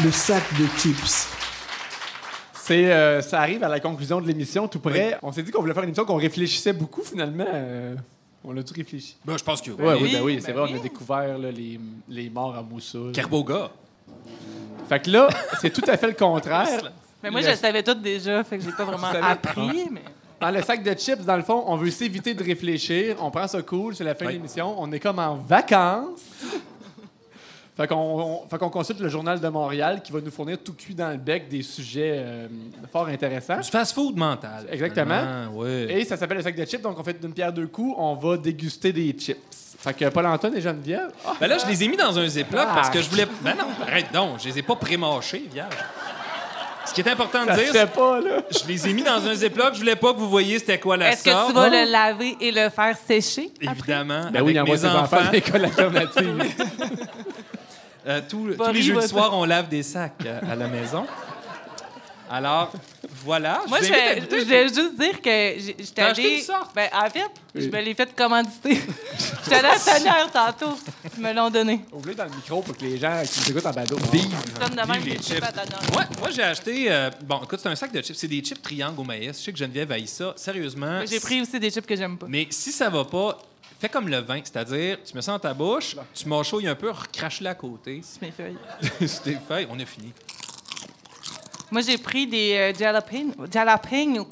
Le sac de chips. C'est, euh, ça arrive à la conclusion de l'émission, tout près. On s'est dit qu'on voulait faire une émission qu'on réfléchissait beaucoup, finalement. euh, on a tout réfléchi? Ben, je pense que Oui, oui. oui, ben oui, c'est ben vrai, oui. on a découvert là, les, les morts à Mossoul. Kerboga. Fait que là, c'est tout à fait le contraire. Mais moi, Le- je le savais tout déjà, fait que j'ai pas vraiment appris. Mais... Dans le sac de chips, dans le fond, on veut s'éviter de réfléchir. On prend ça cool, c'est la fin Oui. de l'émission. On est comme en vacances. Fait qu'on, on- fait qu'on consulte le Journal de Montréal qui va nous fournir tout cuit dans le bec des sujets euh, fort intéressants. Du fast-food mental. Exactement. ouais. Et ça s'appelle le sac de chips, donc on fait d'une pierre deux coups, on va déguster des chips. Fait que Paul-Antoine et Geneviève. Ah, Ben là, je les ai mis dans un Ziploc Ah. parce que je voulais. Ben non, arrête donc, je les ai pas pré-mâchés, vierge. Ce qui est important de ça se dire, fait pas, là. je les ai mis dans un Ziploc, je voulais pas que vous voyiez c'était quoi la Est-ce que sorte. tu vas le laver et le faire sécher? Évidemment, Ben oui, il avec envoie mes enfants enfants. à l'école alternative. Euh, tous- les jeudis va- soirs, on lave des sacs euh, à la maison. Alors, voilà. Moi, je vais juste dire que j'étais T'as acheté allée. une sorte? Ben, en fait, je me l'ai fait commanditer. J'étais allée à tanière tantôt. Ils me l'ont donné. Ouvrez dans le micro pour que les gens qui nous écoutent en bado vivent. Comme de même, Vive les chips. moi j'ai acheté. euh, bon, écoute, c'est un sac de chips. C'est des chips triangles au maïs. Je sais que Geneviève haït ça. Sérieusement. J'ai pris aussi des chips que j'aime pas. Mais si ça va pas, fais comme le vin. C'est-à-dire, tu mets ça dans ta bouche, tu mâchouilles un peu, recrache-le à côté. C'est mes feuilles. Sur tes feuilles, on a fini. Moi, j'ai pris des euh, jalapeno. jalapeno.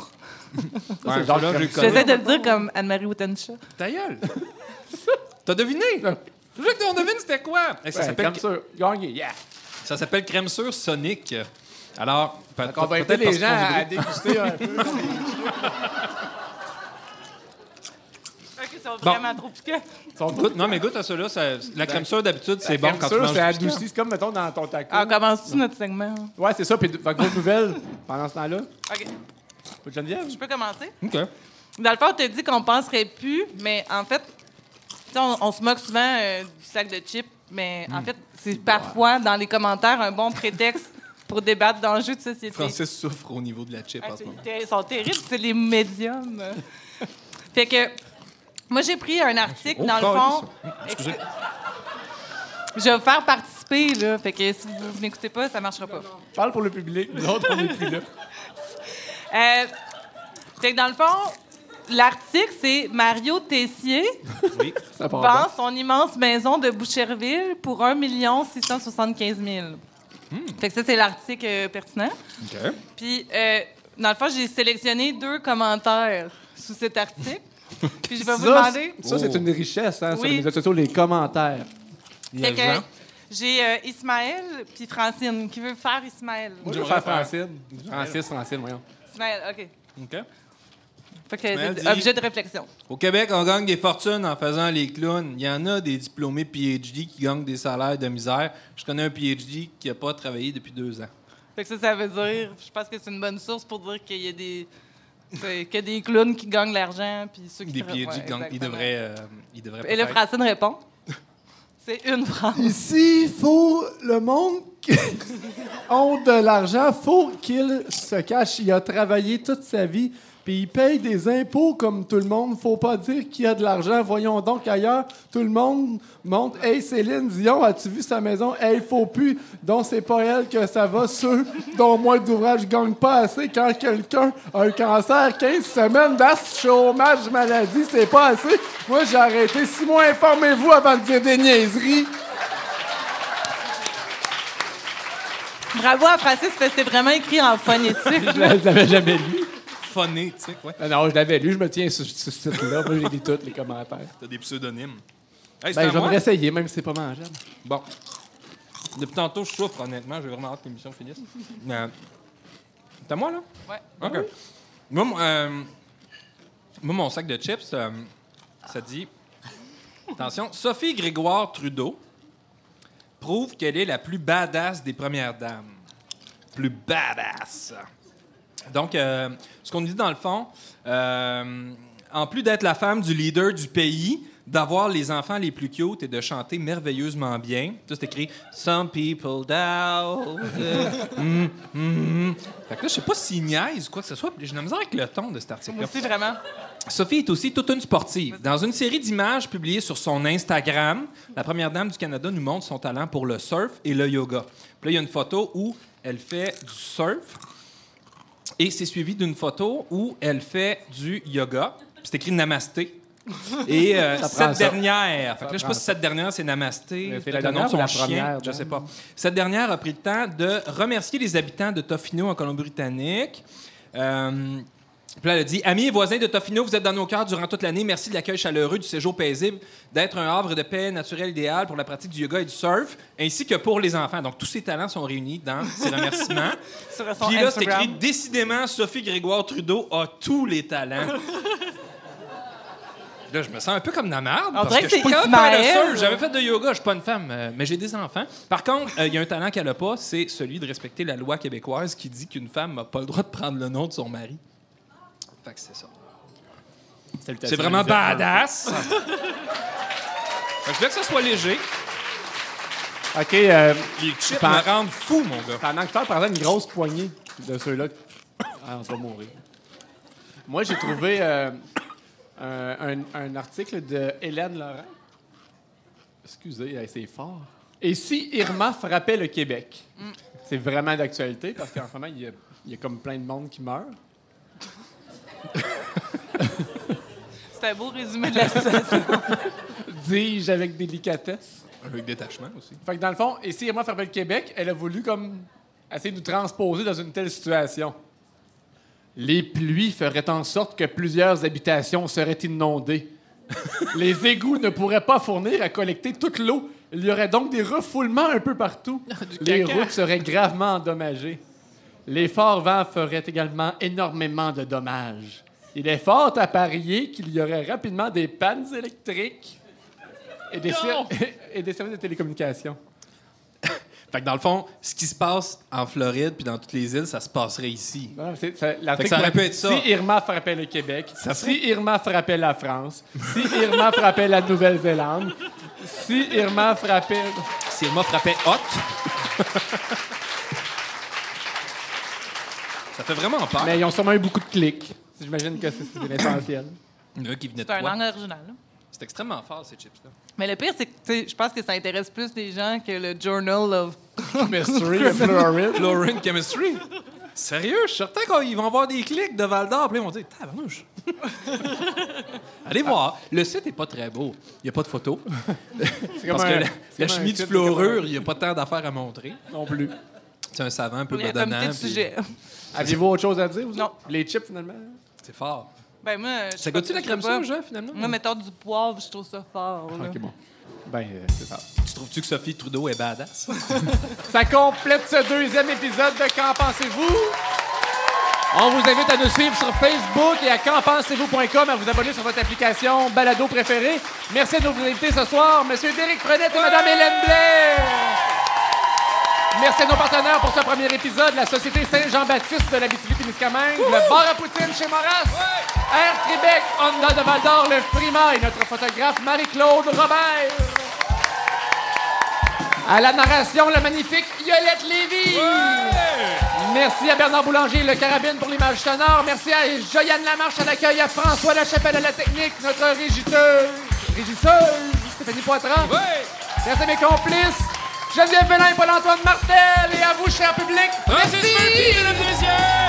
Ouais, genre là, crème- j'ai connu. J'essaie de le dire comme Anne-Marie Wittenshaw. Ta gueule! T'as deviné? Je veux que tu devines c'était quoi? Ça Ouais, s'appelle comme ça. Gagné, yeah. Ça s'appelle crème sûre Sonic. Alors, peut- Donc, on va peut-être inviter les parce gens qu'on à voudrait- déguster un peu. Sont vraiment trop piquants. Goûte- non, mais goûte à cela. la crème sûre, d'habitude, c'est bon quand tu ça, manges c'est du piquant. adouci. C'est comme, mettons, dans ton taco. Ah, on commence-tu notre segment? Ouais, c'est ça. Puis, fait que votre nouvelle, pendant ce temps-là, OK, faut Geneviève. je peux commencer? OK. Dans le fond, on t'a dit qu'on penserait plus, mais en fait, tu sais, on, on se moque souvent euh, du sac de chips, mais en fait, c'est parfois dans les commentaires un bon prétexte pour débattre d'enjeux de société. Francis souffre au niveau de la chip Ah, en ce moment. Ils sont terribles, c'est les médiums. fait que, moi, j'ai pris un article, Oh, dans le fond. Excusez. Je vais vous faire participer, là. Fait que si vous, vous m'écoutez pas, ça marchera pas. Parle pour le public. Nous autres, on n'est plus là. Euh, fait que dans le fond, l'article, c'est Mario Tessier Oui. Ça part vend son immense maison de Boucherville pour 1 675 000. Fait que ça, c'est l'article euh, pertinent. OK. Puis, euh, dans le fond, j'ai sélectionné deux commentaires sous cet article. Puis, je vais vous Ça, demander. Ça, c'est une richesse, hein, sur Oui. les médias sociaux, les commentaires. Fait que j'ai euh, Ismaël puis Francine. Qui veut faire Ismaël? Moi, je vais faire Francine. Francis, Francine, voyons. Ismaël, OK. OK. Fait que Ismaël c'est dit- objet de réflexion. Au Québec, on gagne des fortunes en faisant les clowns. Il y en a des diplômés PhD qui gagnent des salaires de misère. Je connais un PhD qui n'a pas travaillé depuis deux ans. Fait que ça, ça veut dire, je pense que c'est une bonne source pour dire qu'il y a des, c'est- que des clowns qui gagnent l'argent, puis ceux qui Des ouais, qui gagnent. Ils devraient. euh, ils devraient Et peut-être- Francine répond. C'est une phrase. Ici, il faut le monde qui ont de l'argent, faut qu'il se cache. Il a travaillé toute sa vie, puis il paye des impôts comme tout le monde. Faut pas dire qu'il y a de l'argent. Voyons donc ailleurs, tout le monde monte. Hey Céline Dion, as-tu vu sa maison? Hey, faut plus. Donc c'est pas elle que ça va. Ceux dont moins d'ouvrage gagnent pas assez quand quelqu'un a un cancer, 15 semaines d'as chômage maladie, c'est pas assez. Moi j'ai arrêté six mois. Informez-vous avant de dire des niaiseries. Bravo à Francis, parce que c'était vraiment écrit en phonétique. Je l'avais jamais lu. Non, je l'avais lu. Je me tiens sur, ce site-là. Moi, j'ai lu tous les commentaires. T'as des pseudonymes. Hey, c'est Ben, je vais réessayer, même si c'est pas mangeable. Bon. Depuis tantôt, je souffre, honnêtement. J'ai vraiment hâte que l'émission finisse. Euh, C'est à moi, là? Ouais. OK. Moi, mon- euh, moi, mon sac de chips, euh, ça dit... Attention, Sophie Grégoire Trudeau prouve qu'elle est la plus badass des premières dames. Plus badass. Donc, euh, ce qu'on dit dans le fond, euh, en plus d'être la femme du leader du pays, d'avoir les enfants les plus cute et de chanter merveilleusement bien. Ça, c'est écrit Some people doubt. Mm, mm. Fait que là, je sais pas s'il niaise ou quoi que ce soit. J'ai de la misère avec le ton de cet Moi article-là. aussi, vraiment. Sophie est aussi toute une sportive. Dans une série d'images publiées sur son Instagram, la première dame du Canada nous montre son talent pour le surf et le yoga. Puis là, il y a une photo où elle fait du surf Et c'est suivi d'une photo où elle fait du yoga. C'est écrit Namasté. Et euh, cette dernière, fait que là, je sais pas si cette dernière c'est Namasté, Mais c'est peut-être la le nom de son la chien, première, je sais pas. Cette dernière a pris le temps de remercier les habitants de Tofino en Colombie-Britannique. Euh, puis là, elle a dit Amis et voisins de Tofino, vous êtes dans nos cœurs durant toute l'année. Merci de l'accueil chaleureux, du séjour paisible, d'être un havre de paix naturel idéal pour la pratique du yoga et du surf, ainsi que pour les enfants. Donc, tous ces talents sont réunis dans ces remerciements. Sur son Puis là, c'est écrit Décidément, Sophie Grégoire Trudeau a tous les talents. Là, je me sens un peu comme la merde. Parce que que je suis pas capable de surf. J'avais fait de yoga, je suis pas une femme, euh, mais j'ai des enfants. Par contre, euh, il y a un talent qu'elle a pas, c'est celui de respecter la loi québécoise qui dit qu'une femme n'a pas le droit de prendre le nom de son mari. Fait que c'est ça. C'est vraiment badass. Que je voulais que ça soit léger. OK, euh, Les chips me rendent fou, mon gars. pendant que je parle, par exemple, une grosse poignée de ceux-là. Ah, on va mourir. Moi, j'ai trouvé euh, un, un- un article de Hélène Laurent. Excusez, c'est fort. Et si Irma frappait le Québec? C'est vraiment d'actualité parce qu'en ce moment, il y, a, il y a comme plein de monde qui meurt. C'est un beau résumé de la situation. Dis-je avec délicatesse. Avec détachement aussi. Fait que dans le fond, si Irma frappait le Québec, elle a voulu comme essayer de nous transposer dans une telle situation. Les pluies feraient en sorte que plusieurs habitations seraient inondées. Les égouts ne pourraient pas fournir à collecter toute l'eau. Il y aurait donc des refoulements un peu partout. Les routes seraient gravement endommagées. Les forts vents feraient également énormément de dommages. Il est fort à parier qu'il y aurait rapidement des pannes électriques et des, ser- et des services de télécommunications. Fait que dans le fond, ce qui se passe en Floride puis dans toutes les îles, ça se passerait ici. Non, c'est- ça- Fait que ça aurait pu être ça. Si Irma frappait le Québec, si Irma frappait la France, si Irma frappait la Nouvelle-Zélande, si Irma frappait... Si Irma frappait hot. ça fait vraiment peur. Mais ils ont sûrement eu beaucoup de clics. J'imagine que c'est l'essentiel. Qui venait de C'est un langue originale. C'est extrêmement fort, ces chips-là. Mais le pire, c'est que tu sais, je pense que ça intéresse plus les gens que le Journal of. Floride. Fluorine Chemistry. Sérieux, je suis certain qu'ils vont avoir des clics de Val d'Or, puis là, ils vont dire Tabarnouche. Allez voir. Le site est pas très beau. Il n'y a pas de photos. C'est comme Parce un- que la, c'est la comme un chimie du site de fleurure, il n'y a pas tant d'affaires à montrer. Non plus. C'est un savant un peu Il y a un bedonnant. comité de puis sujet. Aviez-vous autre chose à dire? vous Non. Les chips, finalement? C'est fort. Ben, moi. Ça goûte-tu la crème pas. sauge, hein, finalement? Moi, mettons du poivre, je trouve ça fort. là. OK, bon. Ben, euh, c'est ça. Tu trouves-tu que Sophie Trudeau est badass? Ça complète ce deuxième épisode de Qu'en pensez-vous? On vous invite à nous suivre sur Facebook et à qu'enpensez-vous.com, à vous abonner sur votre application balado préférée. Merci à nos invités ce soir, M. Déric Frenette et Mme Hélène Blais. Merci à nos partenaires pour ce premier épisode, la Société Saint-Jean-Baptiste de la témiscamingue le Bar à Poutine chez Moras, Air Québec, Honda de Val-d'Or, le Frima et notre photographe Marie-Claude Robert. À la narration, la magnifique Yolette Lévy. Merci à Bernard Boulanger, le carabine pour l'image sonore. Merci à Joyanne Lamarche à l'accueil, à François Lachapelle à la technique, notre régisseuse, régisseuse Stéphanie Poitras. Merci à mes complices, Geneviève Bélin, Paul-Antoine Martel et à vous, cher public. Merci, Merci. Merci.